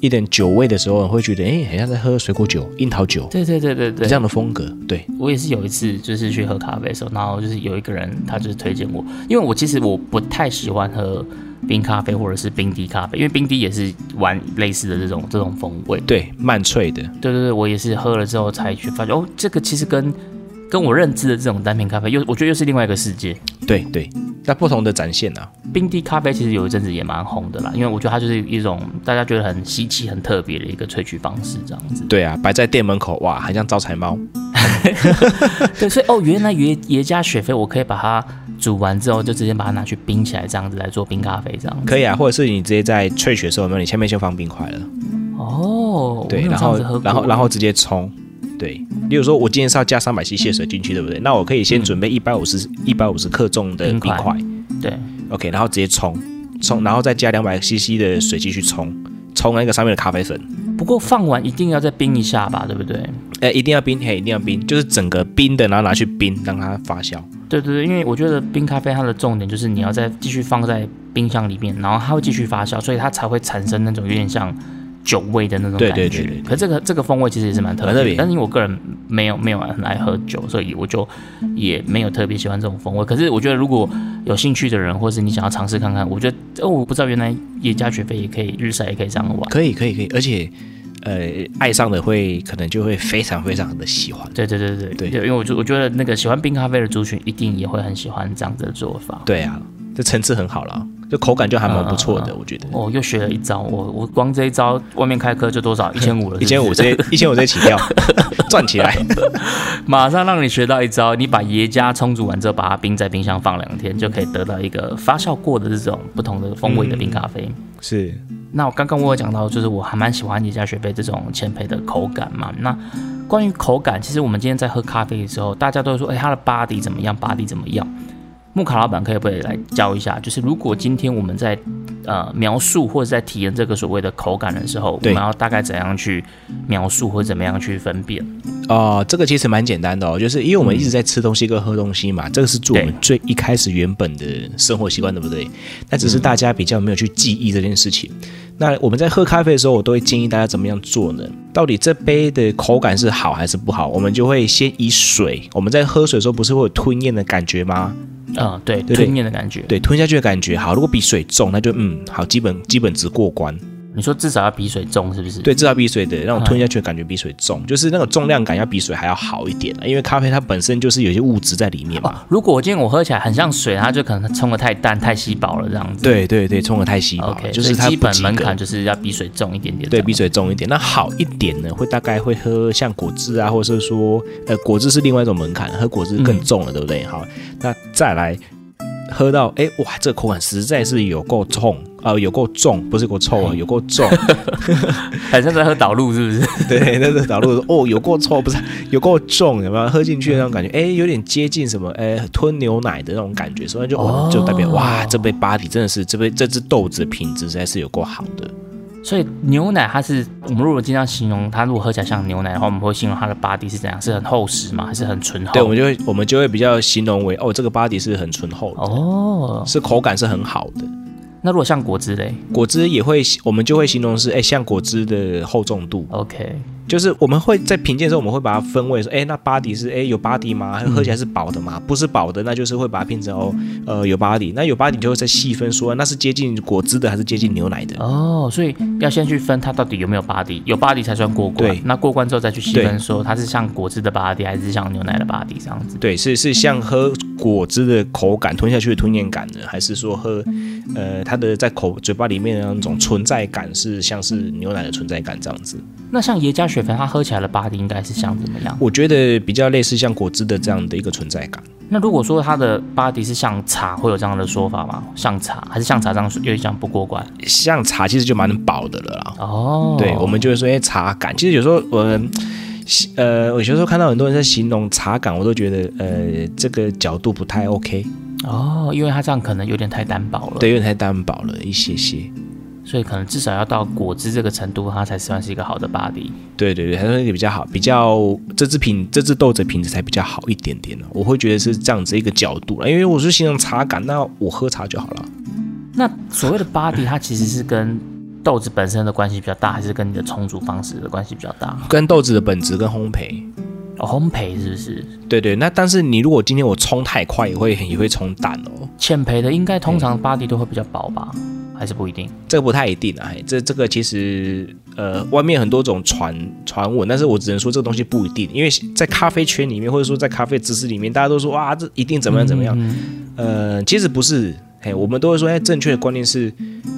一点酒味的时候，会觉得哎，很像在喝水果酒、樱桃酒对对对对对这，样的风格。对，我也是有一次就是去喝咖啡的时候，然后就是有一个人他就是推荐我，因为我其实我不太喜欢喝冰咖啡或者是冰滴咖啡，因为冰滴也是玩类似的这种这种风味。对，慢脆的，对对对，我也是喝了之后才去发现，哦，这个其实跟跟我认知的这种单品咖啡又我觉得又是另外一个世界。对对，那不同的展现啊。冰滴咖啡其实有一阵子也蛮红的啦，因为我觉得它就是一种大家觉得很稀奇、很特别的一个萃取方式，这样子。对啊，摆在店门口，哇，很像招财猫。对，所以哦，原来耶耶加雪菲我可以把它煮完之后就直接把它拿去冰起来，这样子来做冰咖啡，这样子可以啊，或者是你直接在萃取的时候，有没有你前面先放冰块了？哦，对，然后然后然后直接冲。对，例如说，我今天是要加三百 CC 的水进去，对不对？那我可以先准备一百五十一百五十克重的冰块对，，OK，然后直接冲冲，然后再加两百 CC 的水继续冲，冲那个上面的咖啡粉。不过放完一定要再冰一下吧，对不对？哎，一定要冰，嘿，一定要冰，就是整个冰的，然后拿去冰，让它发酵。对对对，因为我觉得冰咖啡它的重点就是你要再继续放在冰箱里面，然后它会继续发酵，所以它才会产生那种有点像酒味的那种感觉。对对对对可这个这个风味其实也是蛮特别的，但是因为我个人没有没有很爱喝酒，所以我就也没有特别喜欢这种风味。可是我觉得如果有兴趣的人，或是你想要尝试看看，我觉得哦，我不知道原来耶加雪菲也可以日晒也可以这样玩。可以，可以，可以，而且，呃，爱上的会可能就会非常非常的喜欢。对对对对对因为我就我觉得那个喜欢冰咖啡的族群一定也会很喜欢这样子的做法。对啊，这层次很好了，就口感就还蛮不错的，我觉得。哦，又学了一招，我我光这一招，外面开课就多少 一千五了，一千五直接一千五直接起跳，赚起来。马上让你学到一招，你把椰浆冲煮完之后，把它冰在冰箱放两天，就可以得到一个发酵过的这种不同的风味的冰咖啡。是，那我刚刚我有讲到，就是我还蛮喜欢椰加雪菲这种浅焙的口感嘛。那关于口感，其实我们今天在喝咖啡的时候，大家都会说，哎，它的 body 怎么样？body 怎么样？木卡老板可以不可以来教一下？就是如果今天我们在呃描述或者在体验这个所谓的口感的时候，我们要大概怎样去描述或者怎么样去分辨？哦，这个其实蛮简单的哦，就是因为我们一直在吃东西跟喝东西嘛，这个是做我们最一开始原本的生活习惯，对不对？那只是大家比较没有去记忆这件事情。那我们在喝咖啡的时候，我都会建议大家怎么样做呢？到底这杯的口感是好还是不好？我们就会先以水，我们在喝水的时候不是会有吞咽的感觉吗？嗯，对，对吞咽的感觉。对，吞下去的感觉好。如果比水重，那就嗯好，基本基本值过关。你说至少要比水重，是不是？对，至少比水的那种吞下去的感觉比水重，就是那个重量感要比水还要好一点啊因为咖啡它本身就是有些物质在里面嘛。哦，如果我今天我喝起来很像水，它就可能冲的太淡、太稀薄了这样子。对对对，冲的太稀薄 OK，就是它基本门槛就是要比水重一点点。对比。水重一点。那好一点呢，会大概会喝像果汁啊，或者是说呃果汁是另外一种门槛，喝果汁更重了，对不对？好，那再来喝到哎哇，这个口感实在是有够重啊、有够重，不是够臭啊，有够重。很像在喝导入，是不是？对，那是导入哦，有够臭，不是有够重，有没有？喝进去的那种感觉，哎，有点接近什么，哎，吞牛奶的那种感觉，所以就、哦、就代表哇，这杯巴迪真的是这杯这只豆子的品质实在是有够好的。所以牛奶它是我们如果经常形容它，如果喝起来像牛奶的话，我们会形容它的 body 是怎样？是很厚实吗？还是很醇厚？对，我们就会我们就会比较形容为哦，这个巴迪是很醇厚的，哦，是口感是很好的。那如果像果汁嘞果汁也会，我们就会形容是哎，像果汁的厚重度，？OK，就是我们会在品鉴的时候，我们会把它分位说，哎，那巴迪是哎有巴迪吗？喝起来是饱的吗？不是饱的，那就是会把它变成哦呃有巴迪。那有巴迪就会再细分说，那是接近果汁的还是接近牛奶的？哦，所以要先去分它到底有没有 body，有 body 才算过关。对那过关之后再去细分说它是像果汁的 body 还是像牛奶的 body 这样子。对，是是像喝果汁的口感，吞下去的吞咽感呢，还是说喝呃它的在口嘴巴里面的那种存在感是像是牛奶的存在感这样子？那像耶加雪菲，它喝起来的 body 应该是像怎么样？我觉得比较类似像果汁的这样的一个存在感。那如果说它的 body 是像茶，会有这样的说法吗？像茶还是像茶这样有点像不过关？像茶其实就蛮薄的了啦。哦，对，我们就会说，哎，茶感。其实有时候我，呃，我有时候看到很多人在形容茶感，我都觉得，呃，这个角度不太 OK，哦，因为它这样可能有点太单薄了，对，有点太单薄了一些些。所以可能至少要到果汁这个程度，它才算是一个好的 body。对对对，还是比较好，比较这支品这支豆子品质才比较好一点点呢。我会觉得是这样子一个角度了，因为我是形容茶感，那我喝茶就好了。那所谓的 body，它其实是跟豆子本身的关系比较大，还是跟你的冲煮方式的关系比较大？跟豆子的本质跟烘焙，哦，烘焙是不是？对对。那但是你如果今天我冲太快，也会也会冲淡哦。浅焙的应该通常 body 都会比较薄吧？还是不一定？这个不太一定啊，嘿这这个其实呃，外面很多种传传闻，但是我只能说这个东西不一定，因为在咖啡圈里面，或者说在咖啡知识里面，大家都说哇，这一定怎么样怎么样。嗯呃，其实不是，嘿，我们都会说，哎，正确的观念是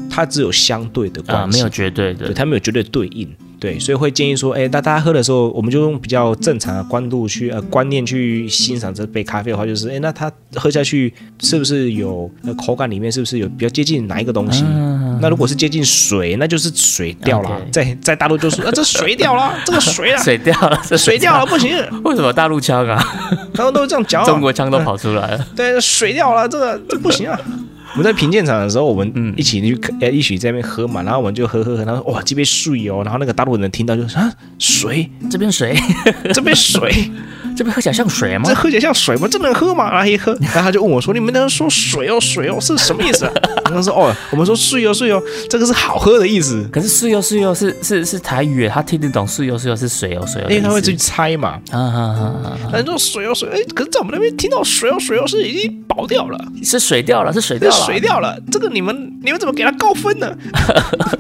它只有相对的关啊、系，没有绝对的对，。它没有绝对对应。对，所以会建议说，哎，那大家喝的时候，我们就用比较正常的观度去呃观念去欣赏这杯咖啡的话，就是，哎，那它喝下去是不是有呃口感里面是不是有比较接近哪一个东西？那如果是接近水，那就是水掉了。在在大陆就说，啊，这水掉了，这个水啊，水掉了，这水掉了，不行，为什么大陆腔啊？他们都这样讲啊。中国腔都跑出来了。对，水掉了，这个这不行啊。我们在评鉴场的时候，我们嗯一起去呃一起在那边喝嘛，然后我们就喝喝喝，然后哇这杯水哦，然后那个大陆人听到就说啊水，这边水，这边水，这边喝起来像水吗这？喝起来像水吗？这能喝吗？然后一喝，然后他就问我说：“你们那说水哦水哦是什么意思啊？” 然后说：“哦，我们说水哦水哦，这个是好喝的意思，可是水哦水哦是是是台语耶，他听得懂水哦水哦是水哦水哦因为他会去猜嘛。啊啊啊啊啊！他说水哦水，哎，可是在我们那边听到水哦水哦是已经饱掉了，是水掉了，是水掉了，水掉了，这个你们你们怎么给他高分呢？”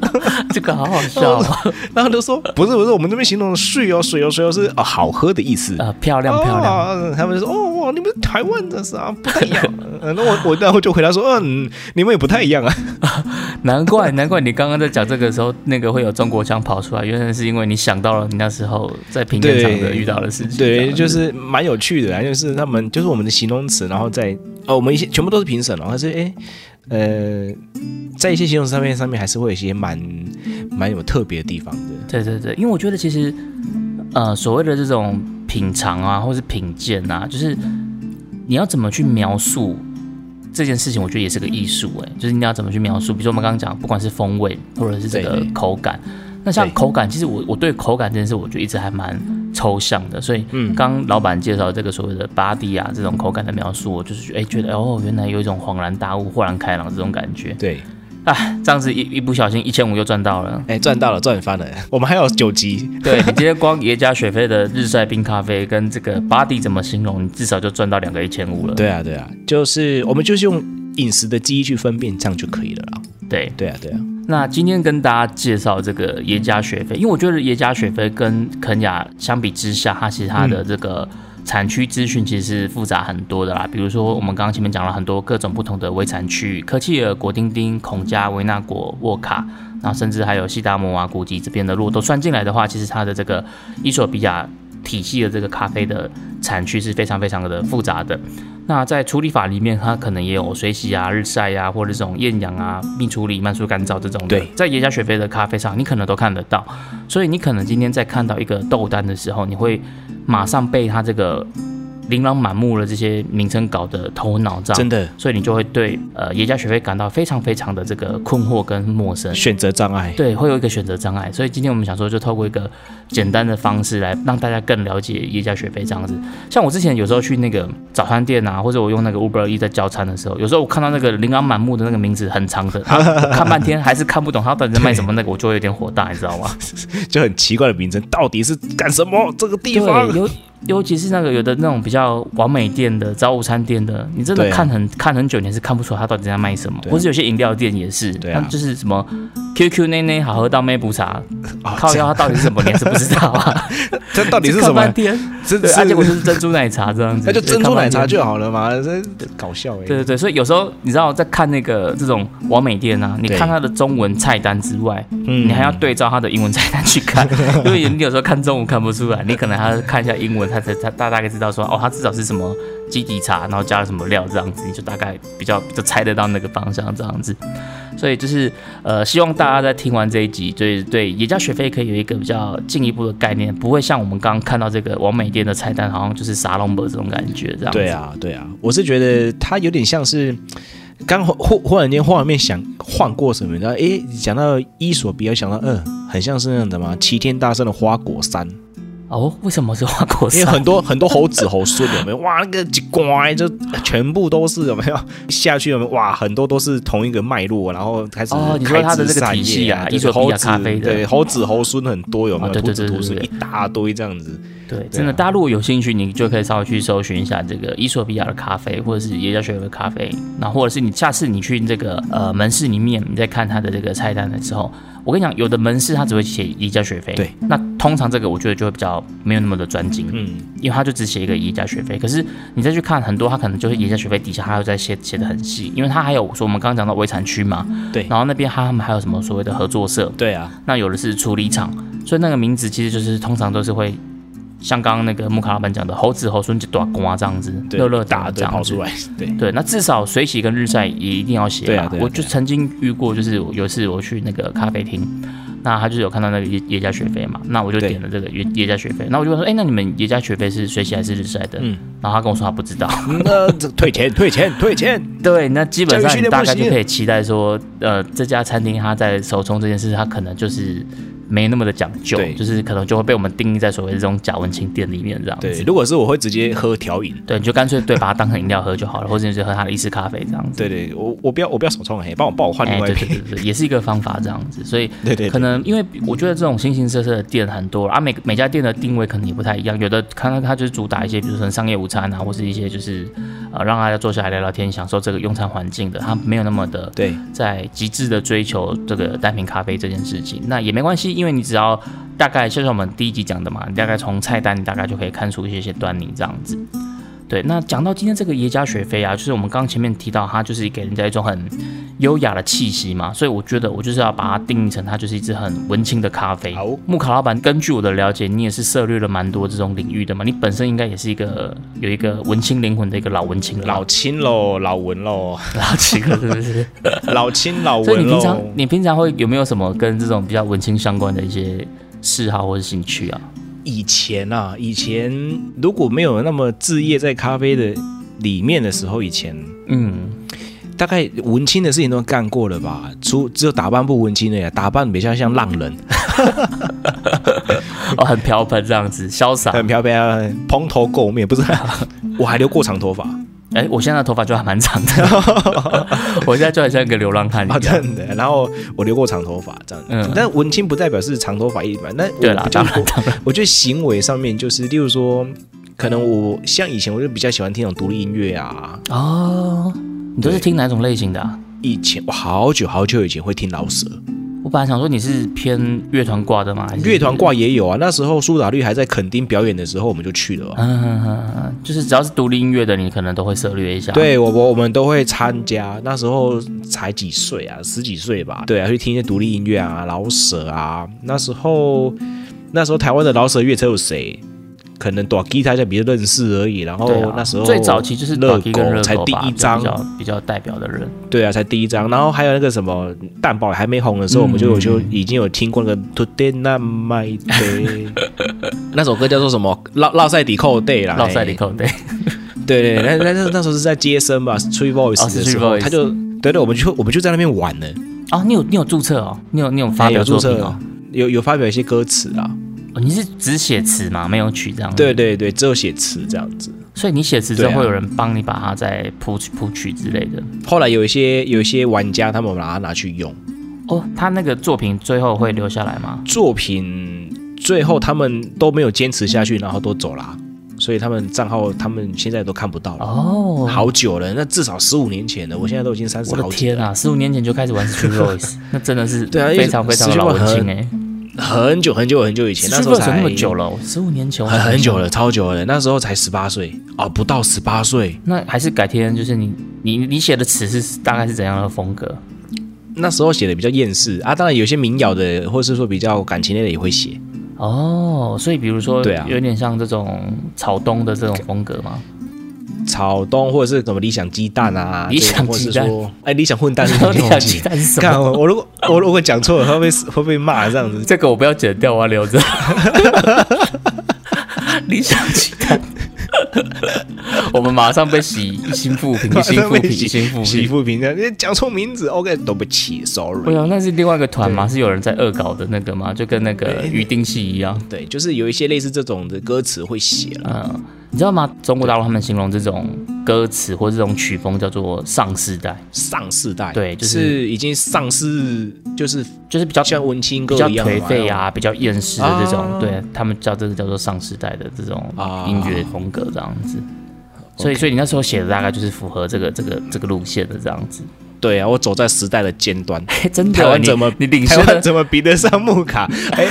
这个好好笑哦，然后就说不是不是，我们这边形容的水哦水哦水哦是哦好喝的意思。呃，漂亮漂亮。哦，他们就说哦哇，你们台湾的是啊 不太一样。呃那我我然后就回答说嗯，你们也不太一样啊。难怪难怪你刚刚在讲这个时候，那个会有中国腔跑出来，原来是因为你想到了你那时候在评鉴场的遇到的事情。对，就是蛮有趣的啊，就是他们就是我们的形容词，然后在哦，我们一些全部都是评审然后是哎呃，在一些形容词上面上面还是会有一些蛮蛮有特别的地方的。对对对，因为我觉得其实呃，所谓的这种品尝啊，或是品鉴啊，就是你要怎么去描述这件事情，我觉得也是个艺术哎，就是你要怎么去描述，比如说我们刚刚讲，不管是风味或者是这个口感，那像口感，其实我我对口感这件事，我就一直还蛮抽象的，所以嗯。刚老板介绍这个所谓的 body 啊这种口感的描述，我就是觉得哎觉得哦，原来有一种恍然大悟、豁然开朗这种感觉，对，哎，这样子一一不小心一千五就赚到了。哎，赚到了，赚翻了。我们还有九集，对你今天光耶加雪菲的日晒冰咖啡跟这个 body 怎么形容，你至少就赚到两个一千五了。对啊，对啊，就是我们就是用饮食的记忆去分辨，这样就可以了啦。对，对啊，对啊，那今天跟大家介绍这个耶加雪菲，因为我觉得耶加雪菲跟肯雅相比之下，它其实它的这个产区资讯其实是复杂很多的啦。比如说我们刚刚前面讲了很多各种不同的微产区，科契尔、果丁丁、孔加、维纳果、沃卡，然后甚至还有西达摩啊、古吉这边的，路都算进来的话，其实它的这个伊索比亚体系的这个咖啡的产区是非常非常的复杂的。那在处理法里面，它可能也有水洗啊、日晒啊，或者这种厌氧啊、蜜处理、慢速干燥这种的。对在耶加雪菲的咖啡上，你可能都看得到。所以你可能今天在看到一个豆单的时候，你会马上被它这个琳琅满目的这些名称搞得头昏脑胀，真的所以你就会对呃耶加雪菲感到非常非常的这个困惑跟陌生。选择障碍。对，会有一个选择障碍，所以今天我们想说，就透过一个简单的方式来让大家更了解耶加雪菲这样子。像我之前有时候去那个早餐店啊，或者我用那个 Uber E 在叫餐的时候，有时候我看到那个琳琅满目的那个名字很长的，看半天还是看不懂他到底在卖什么，那个我就会有点火大，你知道吗？就很奇怪的名称，到底是干什么？这个地方对，尤尤其是那个有的那种比较完美店的早午餐店的，你真的看很、看很久，你是看不出来他到底在卖什么。啊或是有些饮料店也是，对啊它就是什么 QQ 内内好喝到妹补茶，哦靠腰它到底是什么，你还是不知道啊？这 到底是什么看半？天，这对，啊，结果就是珍珠奶茶这样子，那就珍珠奶茶就。好了嘛，这搞笑哎。对对对，所以有时候你知道，在看那个这种完美店啊，你看它的中文菜单之外，嗯你还要对照它的英文菜单去看，因为你有时候看中文看不出来，你可能还要看一下英文，他才他大大概知道说，哦，他至少是什么基底茶，然后加了什么料这样子，你就大概比较就猜得到那个方向这样子。所以就是呃，希望大家在听完这一集，对对，也加学费可以有一个比较进一步的概念，不会像我们刚刚看到这个完美店的菜单，好像就是沙龙伯这种感觉这样。对啊，对啊，我是觉得它有点像是刚忽忽然间画面想换过什么，然后诶，讲到伊索比亚，想到嗯、很像是那样的嘛，齐天大圣的花果山，哦，为什么是花果山？因为很多很多猴子猴孙有没有？哇，那个几乖就全部都是有没有下去有没有？哇，很多都是同一个脉络，然后开始哦你说它的这个体系叶啊伊索比亚猴子咖啡对猴子猴孙很多有没有？哦对对对一大堆这样子，对，真的，大家如果有兴趣，你就可以稍微去搜寻一下这个伊索比亚的咖啡，或者是耶加雪菲的咖啡，那或者是你下次你去这个呃门市里面，你在看它的这个菜单的时候，我跟你讲，有的门市他只会写宜家学费，对，那通常这个我觉得就会比较没有那么的专精，嗯，因为他就只写一个宜家学费，可是你再去看很多，他可能就是宜家学费底下还有在写写的很细，因为他还有说我们刚刚讲到围产区嘛，对。然后那边他们还有什么所谓的合作社，对啊，那有的是处理厂，所以那个名字其实就是通常都是会像刚刚那个木卡老板讲的猴子猴孙就短瓜这样子，对乐乐打打这样子对跑出。来，对对，那至少水洗跟日晒也一定要写啊我就曾经遇过，就是有一次我去那个咖啡厅，那他就是有看到那个耶耶加雪菲嘛，那我就对点了这个耶耶加雪菲，那我就问说，哎、那你们耶加雪菲是水洗还是日晒的？嗯然后他跟我说他不知道。那这退钱退钱退钱，对，那基本上你大概就可以期待说，呃，这家餐厅他在手冲这件事，他可能就是没那么的讲究，就是可能就会被我们定义在所谓的这种假文青店里面这样对，子。如果是我会直接喝调饮。对，你就干脆对把它当成饮料喝就好了，或者你就喝它的意式咖啡这样子。对对，我我不要我不要手冲，嘿，帮我帮我换另外一杯。对对对对，也是一个方法这样子，所以对 对，对可能因为我觉得这种形形色色的店很多啊，每每家店的定位可能也不太一样，有的看看它就是主打一些，比如说商业午餐啊，或是一些就是呃让大家坐下来聊聊天，享受这个用餐环境的，他没有那么的对在极致的追求这个单品咖啡这件事情，那也没关系，因为你只要大概就像我们第一集讲的嘛，你大概从菜单你大概就可以看出一些些端倪这样子。对，那讲到今天这个耶加雪菲啊，就是我们刚刚前面提到，它就是给人家一种很优雅的气息嘛，所以我觉得我就是要把它定义成它就是一支很文青的咖啡。好木卡老板，根据我的了解，你也是涉猎了蛮多这种领域的嘛，你本身应该也是一个有一个文青灵魂的一个老文青了老青喽，老文喽，老青了，是不是？老青老所以文你平常。你平常会有没有什么跟这种比较文青相关的一些嗜好或者兴趣啊？以前啊，以前如果没有那么置业在咖啡的里面的时候，以前嗯，大概文青的事情都干过了吧？除只有打扮不文青的呀，打扮比较像浪人，哦，很飘喷这样子，潇洒。很飘飘，蓬头垢面，不是？我还留过长头发哎、我现在的头发就还蛮长的，我现在就很像一个流浪汉一啊，样。真的。然后我留过长头发，这样。嗯但文青不代表是长头发一般，那对啦我，当然就我我觉得行为上面就是，例如说，可能我像以前我就比较喜欢听那种独立音乐啊。哦，你都是听哪种类型的、啊？以前我好久好久以前会听老舍，我本来想说你是偏乐团挂的嘛，还是乐团？挂也有啊。那时候苏打绿还在垦丁表演的时候，我们就去了啊、嗯嗯嗯嗯，就是只要是独立音乐的，你可能都会涉略一下。，对我我我们都会参加，那时候才几岁啊，十几岁吧。对啊，去听一些独立音乐啊，老舍啊。那时候那时候台湾的老舍乐车有谁？可能短吉他家比较认识而已。然后那时候最早期就是热短 K 跟热狗才第一张比较比较代表的人。对啊，才第一张。然后还有那个什么蛋堡还没红的时候，嗯我们就有就已经有听过那个 Today Not My Day，那首歌叫做什么？绕绕赛底扣 day 啦，绕赛里嘿口对，对对，那那那那时候是在接生吧，Street Voice 哦是的时候，Voice 他就对对，我们就我们就在那边玩呢，哦，你有你有注册哦，你有你有发表哎有注册哦。有有发表一些歌词啊，哦，你是只写词吗，没有曲这样？对。对对，只有写词这样子。所以你写词之后，会有人帮你把它再谱曲谱曲之类的。后来有一些有一些玩家，他们把它拿去用哦，他那个作品最后会留下来吗？作品，最后他们都没有坚持下去，然后都走啦，所以他们账号他们现在都看不到了。哦，好久了，那至少十五年前了，我现在都已经三十我的好几了，天啊！十五年前就开始玩 Street Voice，那真的是对啊非常非常老文青哎。很久很久很久以前，那时候才那么久了哦，十五年前我很很久了，超久了，那时候才十八岁。哦，不到十八岁，那还是改天，就是你你你写的词是大概是怎样的风格？那时候写的比较厌世啊，当然有些民谣的，或是说比较感情类的也会写，哦，所以比如说，对啊。有点像这种草东的这种风格吗？草东或者是什么理想鸡蛋啊，理想鸡蛋，哎，理想混蛋，理想鸡鸡蛋是什看么？我我如果我如果讲错了，会不会会不会骂这样子？这个我不要剪掉，我要留着。理想鸡蛋，我们马上被洗一星负评，一星负评，一星负评。洗负评，你讲错名字，OK，对不起，sorry。要，那是另外一个团吗？是有人在恶搞的那个吗？就跟那个鱼丁戏一样。对，就是有一些类似这种的歌词会写了，嗯，你知道吗？中国大陆他们形容这种歌词或这种曲风叫做上世代，上世代，对就是是已经上世，就是就是比较像文青歌比较一样颓废，啊，比较厌世的这种，啊对他们叫这个叫做上世代的这种啊音乐风格这样子。所以，所以你那时候写的大概就是符合这个这个这个路线的这样子。对啊，我走在时代的尖端，嘿 真的，台湾怎么你你领台先了，湾怎么比得上木卡？哎，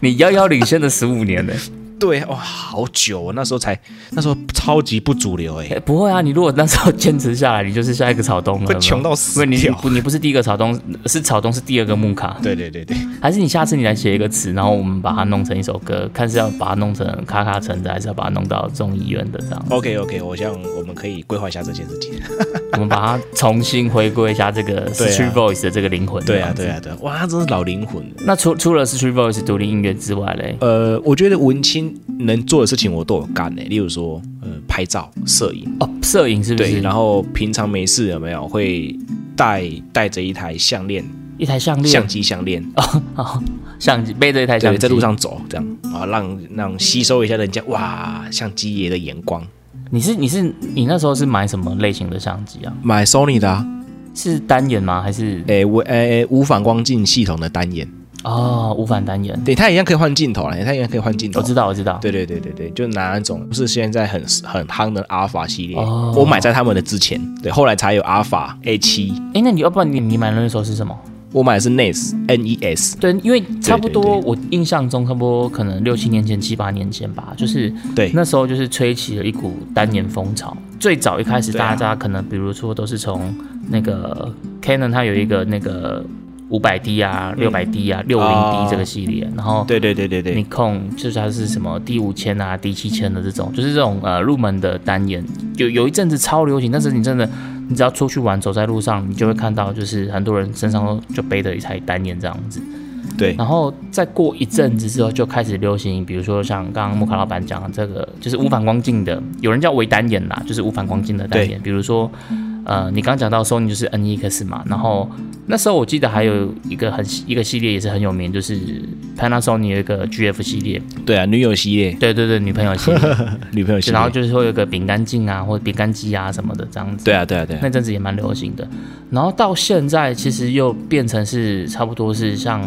你遥遥领先了十五年呢？对，哇，好久哦，那时候才那时候超级不主流哎、哎 不会啊，你如果那时候坚持下来，你就是下一个草东了，会穷到死你不你不是第一个草东，是草东是第二个木卡，对对对对，还是你下次你来写一个词，然后我们把它弄成一首歌，看是要把它弄成卡卡城的，还是要把它弄到众议院的这样？OK OK，我想我们可以规划一下这件事情。我们把它重新回归一下这个 Street Voice 的这个灵魂。对啊。对啊对啊，哇，他真是老灵魂。那除除了 Street Voice 独立音乐之外嘞，呃，我觉得文青能做的事情我都有干呢、例如说呃拍照、摄影，哦，摄影是不对，是？然后平常没事有没有会带带着一台项链、一台项链，相机项链，哦，相机背着一台相对，机，在路。上走这样啊，让让吸收一下人家哇相机爷的眼光。你是你是你那时候是买什么类型的相机啊？买 Sony 的、啊，是单眼吗？还是诶无诶无反光镜系统的单眼，哦无反单眼？对，它一样可以换镜头啦，它一样可以换镜头。我知道我知道。对对对对对，就拿那种不是现在很很夯的阿尔法系列，哦我买在他们的之前，对，后来才有阿尔法 A 七，哎，那你要不然你你买的那时候是什么？我买的是 NES N E S，对，因为差不多，我印象中差不多可能六七年前、七八年前吧，就是对那时候就是吹起了一股单眼风潮。最早一开始，大家可能比如说都是从那个 Canon 它有一个那个五百 D 啊、六百 D 啊、六零哦 D 这个系列，然后对对对对对，尼控就是它是什么 D 五千啊、D 七千的这种，就是这种呃入门的单眼，有有一阵子超流行，但是你真的你只要出去玩，走在路上，你就会看到就是很多人身上都就背着一台单眼这样子。对。然后再过一阵子之后，就开始流行，比如说像刚刚木卡老板讲的这个，就是无反光镜的，有人叫微单眼啦，就是无反光镜的单眼。比如说，呃，你刚刚讲到 Sony 就是 NEX 嘛，然后那时候我记得还有一个很一个系列也是很有名，就是 Panasonic 有一个 GF 系列，对啊，女友系列，对对对，女朋友系列，女朋友系列然后，就是会有个饼干镜啊，或者饼干机啊什么的这样子。对啊对啊对啊那，阵子也蛮流行的。然后到现在，其实又变成是差不多是像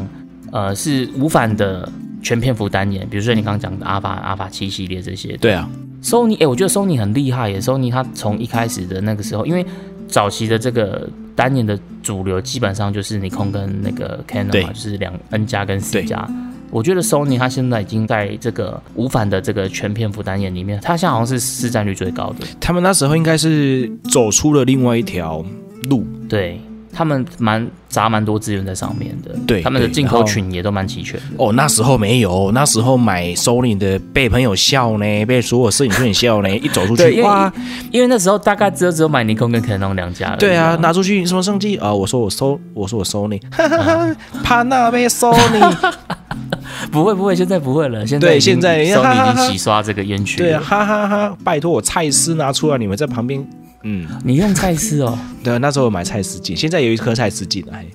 呃是无反的全片幅单眼，比如说你刚刚讲的阿法阿法七系列这些。对啊，Sony 哎、我觉得 Sony 很厉害耶，Sony 它从一开始的那个时候，因为早期的这个单眼的主流基本上就是尼康跟那个 Canon 对嘛，就是两 N 加跟 C 对加。我觉得 Sony 它现在已经在这个无反的这个全片幅单眼里面，它现在好像是市占率最高的。他们那时候应该是走出了另外一条路，对他们蛮砸蛮多资源在上面的，对他们的进口群也都蛮齐全的。哦，那时候没有，那时候买 Sony 的被朋友笑呢，被所有摄影圈笑呢，一走出去哇，因为那时候大概只有只有买尼康跟 Canon 两家对啊，拿出去什么相机啊？我说我收，我说我 Sony，哈哈哈，帕纳贝 Sony，不会不会，现在不会了，现在对现在 Sony 已经洗刷这个冤屈对。哈哈哈，拜托我蔡司拿出来，你们在旁边，嗯，你用蔡司哦，对啊，那时候我买蔡司镜，现在有一颗蔡司镜，哎，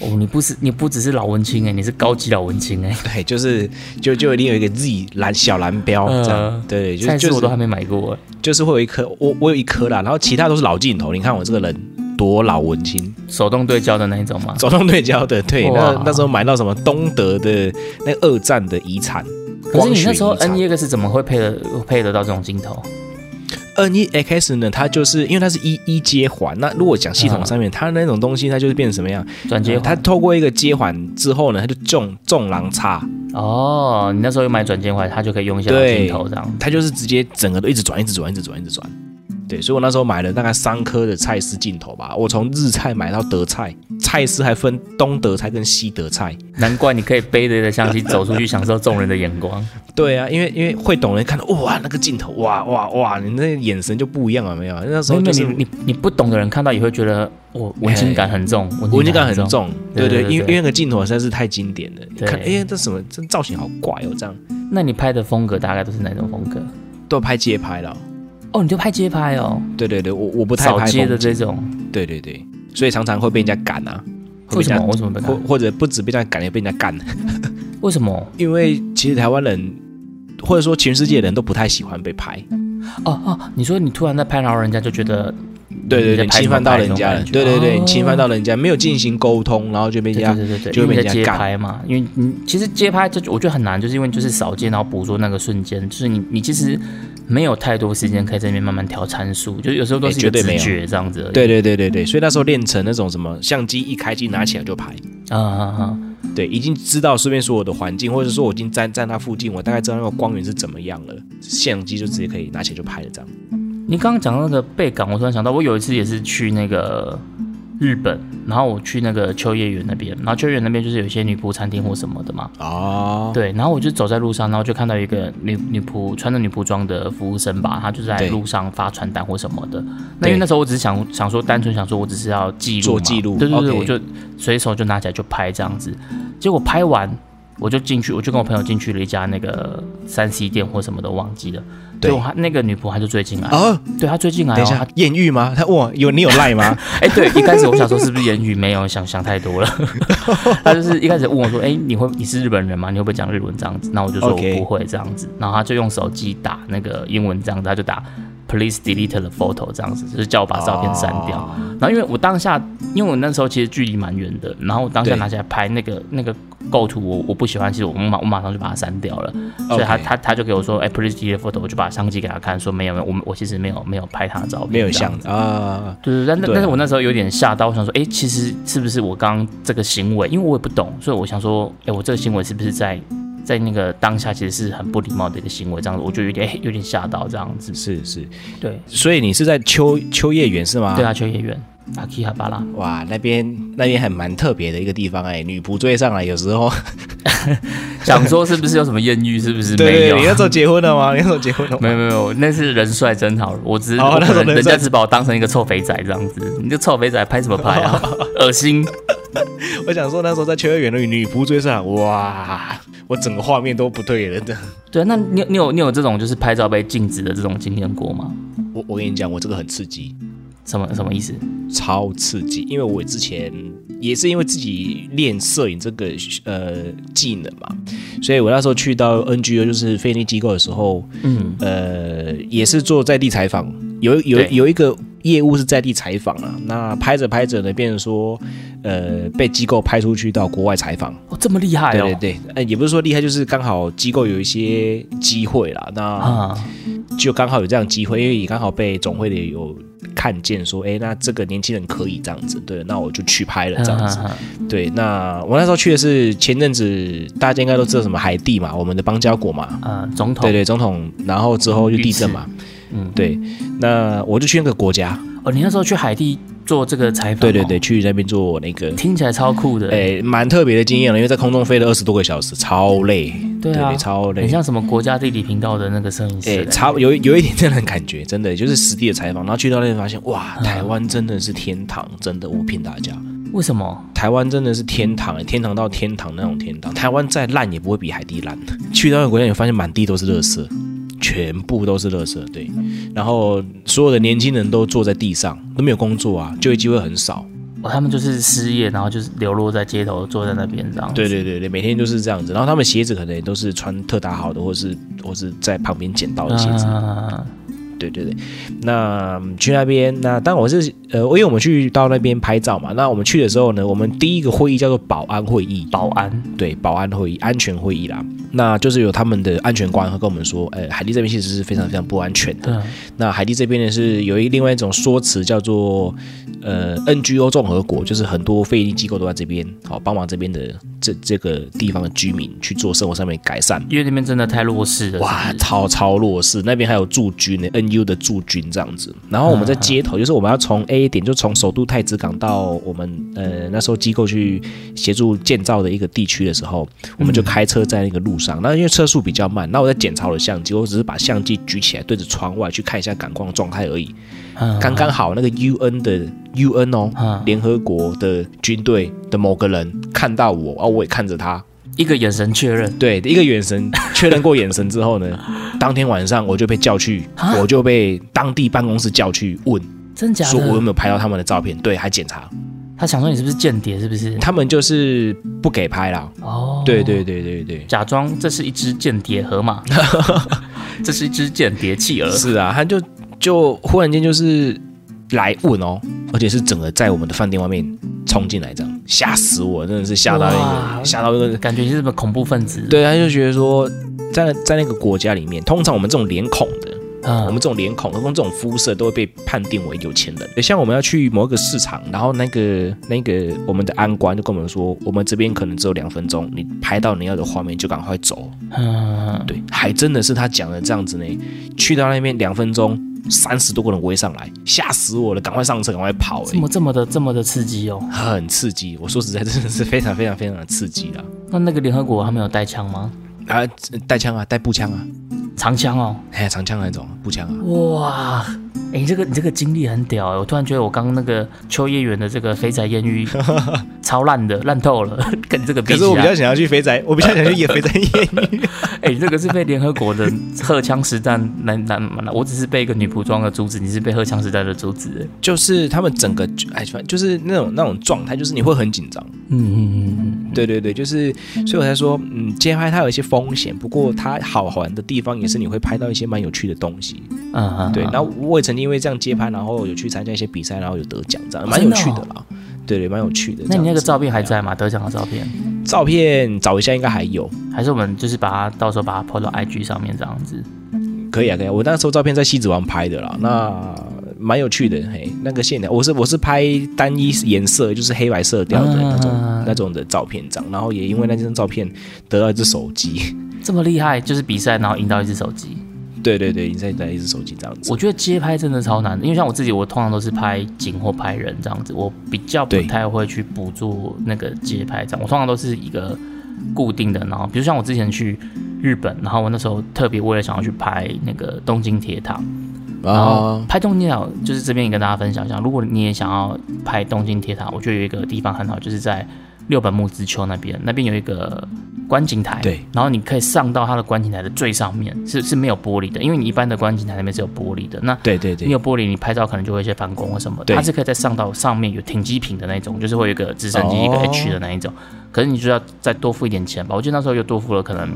哦，你不是你不只是老文青哎，你是高级老文青哎。对，就是就就一定有一个 Z 蓝小蓝标这样呃，对，就就是我都还没买过哎。就是会有一颗，我我有一颗啦，然后其他都是老镜头，你看我这个人多老文青。手动对焦的那一种吗？手动对焦的，对，哇那那时候买到什么东德的那个二战的遗产，可是你那时候 NEX 怎么会配得配得到这种镜头？NEX 呢，它就是因为它是一一接环，那如果讲系统上面，它那种东西它就是变成什么样？转接环呃它透过一个接环之后呢，它就重重狼叉，哦，你那时候有买转接环，它就可以用一些老对镜头这样。它就是直接整个都一直转，一直转，一直转，一直转。对，所以我那时候买了大概三颗的蔡司镜头吧，我从日菜买到德蔡，蔡司还分东德菜跟西德菜。难怪你可以背着一个相机走出去，享受众人的眼光。对啊，因为因为会懂人看到哇那个镜头哇哇哇，你那眼神就不一样了没有？那时候就是你你你不懂的人看到也会觉得，哦，文青感很重，文青感很重。重，对对，因为因为那个镜头实在是太经典了，你看哎这什么这造型好怪哦，这样那你拍的风格大概都是哪种风格？都拍街拍了。哦，你就拍街拍哦，对对对，我我不太拍街的这种。对对对，所以常常会被人家赶啊，为什么？为什么被或？或者不止被人家赶，也被人家干，为什么？因为其实台湾人或者说全世界的人都不太喜欢被拍，哦哦，你说你突然在拍，然后人家就觉得对对对，侵犯到人家了，对对对，侵犯到人家，没有进行沟通，然后就被人家对对对对，就被人家赶拍嘛，因为你其实街拍这我觉得很难，就是因为就是扫街，然后捕捉那个瞬间，就是你你其实没有太多时间可以在那边慢慢调参数，就有时候都是一个直哎绝对没有觉这样子。对对对对对，所以那时候练成那种什么相机一开机拿起来就拍，啊啊啊！对，已经知道身边所有的环境，或者说我已经站站它附近，我大概知道那个光源是怎么样了，相机就直接可以拿起来就拍了这样。你刚刚讲到那个背港，我突然想到，我有一次也是去那个日本，然后我去那个秋叶原那边，然后秋叶原那边就是有一些女仆餐厅或什么的嘛，哦，对，然后我就走在路上，然后就看到一个女女仆穿着女仆装的服务生吧，她就在路上发传单或什么的。那因为那时候我只是想想说，单纯想说我只是要记录嘛做记录对对对我就随手就拿起来就拍这样子。结果拍完我就进去，我就跟我朋友进去了一家那个三 C 店或什么的忘记了。对结果她那个女仆她就追进来，哦，对她追进来、哦，等一下她，艳遇吗？她哇，有你有赖吗？哎、对，一开始我想说是不是言语没有想想太多了，她就是一开始问我说，哎、你会你是日本人吗？你会不会讲日文这样子？那我就说我不会这样子，然后她就用手机打那个英文这样子，他就打 please delete the photo 这样子，就是叫我把照片删掉。哦然后因为我当下，因为我那时候其实距离蛮远的，然后我当下拿起来拍那个那个构图我我不喜欢，其实我马我马上就把它删掉了，所以他他他就给我说，哎、please delete photo，我就把相机给他看，说没有没有，我我其实没有没有拍他的照片，没有这样像啊，对对，但但但是我那时候有点吓到，我想说，哎，其实是不是我刚刚这个行为，因为我也不懂，所以我想说，哎，我这个行为是不是在在那个当下其实是很不礼貌的一个行为，这样子，我就有点哎有点吓到这样子。是是，对。所以你是在秋秋叶原是吗？对啊，秋叶原，阿基哈巴拉，哇，那边那边还蛮特别的一个地方哎，女仆追上来，有时候 想说是不是有什么艳遇？是不是对对，没有？你那时候结婚了吗？你那时候结婚了吗？没有没有，那是人帅真好，我只是那人人家只把我当成一个臭肥仔这样子，你这臭肥仔拍什么拍啊？恶心！我想说那时候在秋叶原的女仆追上，哇，我整个画面都不对了。的，对啊，那你有你有你有这种就是拍照被禁止的这种经验过吗？我我跟你讲，我这个很刺激，什么什么意思？超刺激，因为我之前也是因为自己练摄影这个呃技能嘛，所以我那时候去到 NGO 就是非利机构的时候，嗯，呃，也是做在地采访，有有有一个业务是在地采访啊，那拍着拍着呢，变成说，呃，被机构派出去到国外采访，哦，这么厉害哦！对对对，呃，也不是说厉害，就是刚好机构有一些机会啦，那啊，就刚好有这样机会，因为也刚好被总会的有看见说，哎，那这个年轻人可以这样子，对，那我就去拍了这样子。嗯对，那我那时候去的是前阵子大家应该都知道什么海地嘛，我们的邦交国嘛，呃，总统。对对，总统，然后之后就地震嘛，嗯，对，那我就去那个国家，哦，你那时候去海地做这个采访、对对对，，去那边做那个。听起来超酷的，哎，蛮特别的经验了，因为在空中飞了二十多个小时，超累，对啊超累很。像什么国家地理频道的那个摄影师诶，嘞，差有有一点这样的感觉，真的就是实地的采访，然后去到那边发现，哇，嗯台湾真的是天堂，真的，我骗大家，为什么？台湾真的是天堂，天堂到天堂那种天堂。台湾再烂也不会比海地烂。去到那个国家，你发现满地都是垃圾，全部都是垃圾，对。然后所有的年轻人都坐在地上，都没有工作啊，就业机会很少。哦，他们就是失业，然后就是流落在街头，坐在那边这样。对对对对，每天就是这样子。然后他们鞋子可能也都是穿特大号的，或是或是在旁边捡到的鞋子。嗯，对对对，那嗯去那边，那当然我是呃，因为我们去到那边拍照嘛，那我们去的时候呢，我们第一个会议叫做保安会议，保安，对，保安会议、安全会议啦，那就是有他们的安全官会跟我们说，呃，海地这边其实是非常非常不安全的。对，那海地这边呢是有一另外一种说辞叫做呃 NGO 综合国，就是很多非营利机构都在这边，好帮忙这边的这这个地方的居民去做生活上面改善。因为那边真的太弱势了。哇，超超弱势，那边还有驻军呢，NU 的驻军这样子。然后我们在街头，就是我们要从 A 点，就从首都太子港到我们呃那时候机构去协助建造的一个地区的时候，我们就开车在那个路上。那因为车速比较慢，那我在检查我的相机，我只是把相机举起来对着窗外去看一下感光状态而已。嗯刚刚好那个 UN 的 UN 哦，嗯联合国的军队的某个人看到我，啊，我也看着他。一个眼神确认，对，一个眼神确认过眼神之后呢，当天晚上我就被叫去啊，我就被当地办公室叫去问，真假说我有？没有拍到他们的照片，对，还检查，他想说你是不是间谍？是不是？他们就是不给拍啦。哦，对对对对对，假装这是一只间谍河马，这是一只间谍企鹅。是啊，他就就忽然间就是来问哦，而且是整个在我们的饭店外面冲进来，这样吓死我，真的是吓到那哇个吓到一个。感觉就是什么恐怖分子？，对，他就觉得说，在在那个国家里面，通常我们这种脸孔的，嗯我们这种脸孔、跟这种肤色都会被判定为有钱人。像我们要去某一个市场，然后那个那个我们的安官就跟我们说，我们这边可能只有两分钟，你拍到你要的画面就赶快走。嗯，对，还真的是他讲的这样子呢。去到那边两分钟，三十多个人围上来，吓死我了，赶快上车，赶快跑、欸，这么这么的这么的刺激哦。很刺激。我说实在，真的是非常非常非常的刺激了。那那个联合国他们有带枪吗？啊，带枪啊，带步枪啊，长枪哦。哎，长枪那种步枪啊。哇，哎、你这个你这个经历很屌哎！我突然觉得我刚刚那个秋叶原的这个肥仔艳遇 超烂的，烂透了，跟你这个比可是我比较，想要去肥宅，我比较想去演肥宅艳遇。哎、你这个是被联合国的荷枪实弹来来来，我只是被一个女仆装的阻止，你是被荷枪实弹的阻止。哎就是他们整个哎，反正就是那种那种状态，就是你会很紧张。嗯嗯嗯对对对，就是，所以我才说，嗯，街拍它有一些风险，不过它好玩的地方也是你会拍到一些蛮有趣的东西。嗯嗯，对，嗯然后我也曾经因为这样接拍，然后有去参加一些比赛，然后有得奖，这样哦蛮有趣的啦。对对，蛮有趣的。那你那个照片还？在吗？得奖的照片，照片找一下应该还有，还是我们就是把它到时候把它 po 到 IG 上面这样子？可以啊，可以啊。我那时候照片在西子湾拍的啦，那蛮有趣的。嘿，那个线条，我是我是拍单一颜色，就是黑白色调的那种、嗯那种的照片这样，然后也因为那张照片得到一只手机。这么厉害，就是比赛然后赢到一只手机。对对对，你再带一只手机这样子。我觉得街拍真的超难的，因为像我自己，我通常都是拍景或拍人这样子，我比较不太会去捕捉那个街拍这样。我通常都是一个固定的，然后比如像我之前去日本，然后我那时候特别为了想要去拍那个东京铁塔，然后啊，拍东京铁塔就是这边也跟大家分享一下，如果你也想要拍东京铁塔，我觉得有一个地方很好，就是在六本木之丘那边，那边有一个观景台，对，然后你可以上到它的观景台的最上面，是是没有玻璃的，因为你一般的观景台那边是有玻璃的，那对对对。你有玻璃，你拍照可能就会有一些反光或什么，对。它是可以在上到上面有停机坪的那种，就是会有一个直升机、一个哦。H 的那一种，可是你就要再多付一点钱吧，我记得那时候又多付了可能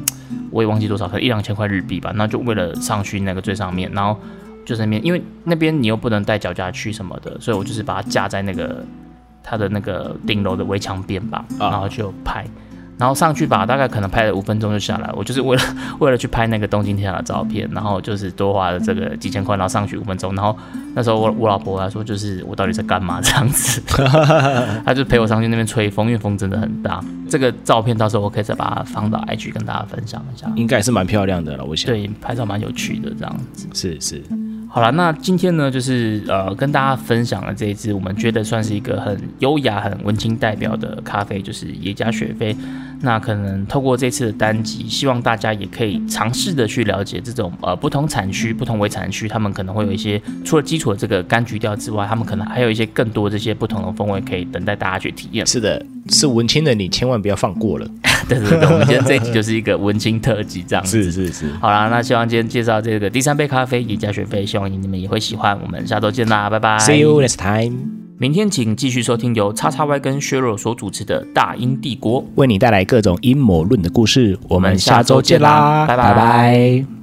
我也忘记多少，可能一两千块日币吧，那就为了上去那个最上面，然后就是那边，因为那边你又不能带脚架去什么的，所以我就是把它架在那个它的那个顶楼的围墙边吧，啊然后就拍。然后上去吧，大概可能拍了五分钟就下来。我就是为了为了去拍那个东京铁塔的照片，然后就是多花了这个几千块，然后上去五分钟。然后那时候我我老婆她说，就是我到底在干嘛这样子，她就陪我上去那边吹风，因为风真的很大。这个照片到时候我可以再把它放到 IG 跟大家分享一下。应该也是蛮漂亮的了，我想。，对，拍照蛮有趣的这样子。是是，好了，那今天呢，就是呃，跟大家分享了这一支我们觉得算是一个很优雅、很文青代表的咖啡，就是耶加雪菲。那可能透过这次的单集，希望大家也可以尝试的去了解这种呃不同产区、不同微产区，他们可能会有一些除了基础的这个柑橘调之外，他们可能还有一些更多这些不同的风味可以等待大家去体验。是的，是文青的你千万不要放过了。对对对，我们今天这一集就是一个文青特辑这样子。是是是，好啦，那希望今天介绍这个第三杯咖啡耶加雪菲，希望你们也会喜欢。我们下周见啦，拜拜。See you next time。明天请继续收听由叉叉 Y 跟削弱所主持的《大英帝国》。为你带来各种阴谋论的故事。我们下周见啦啦，拜拜拜拜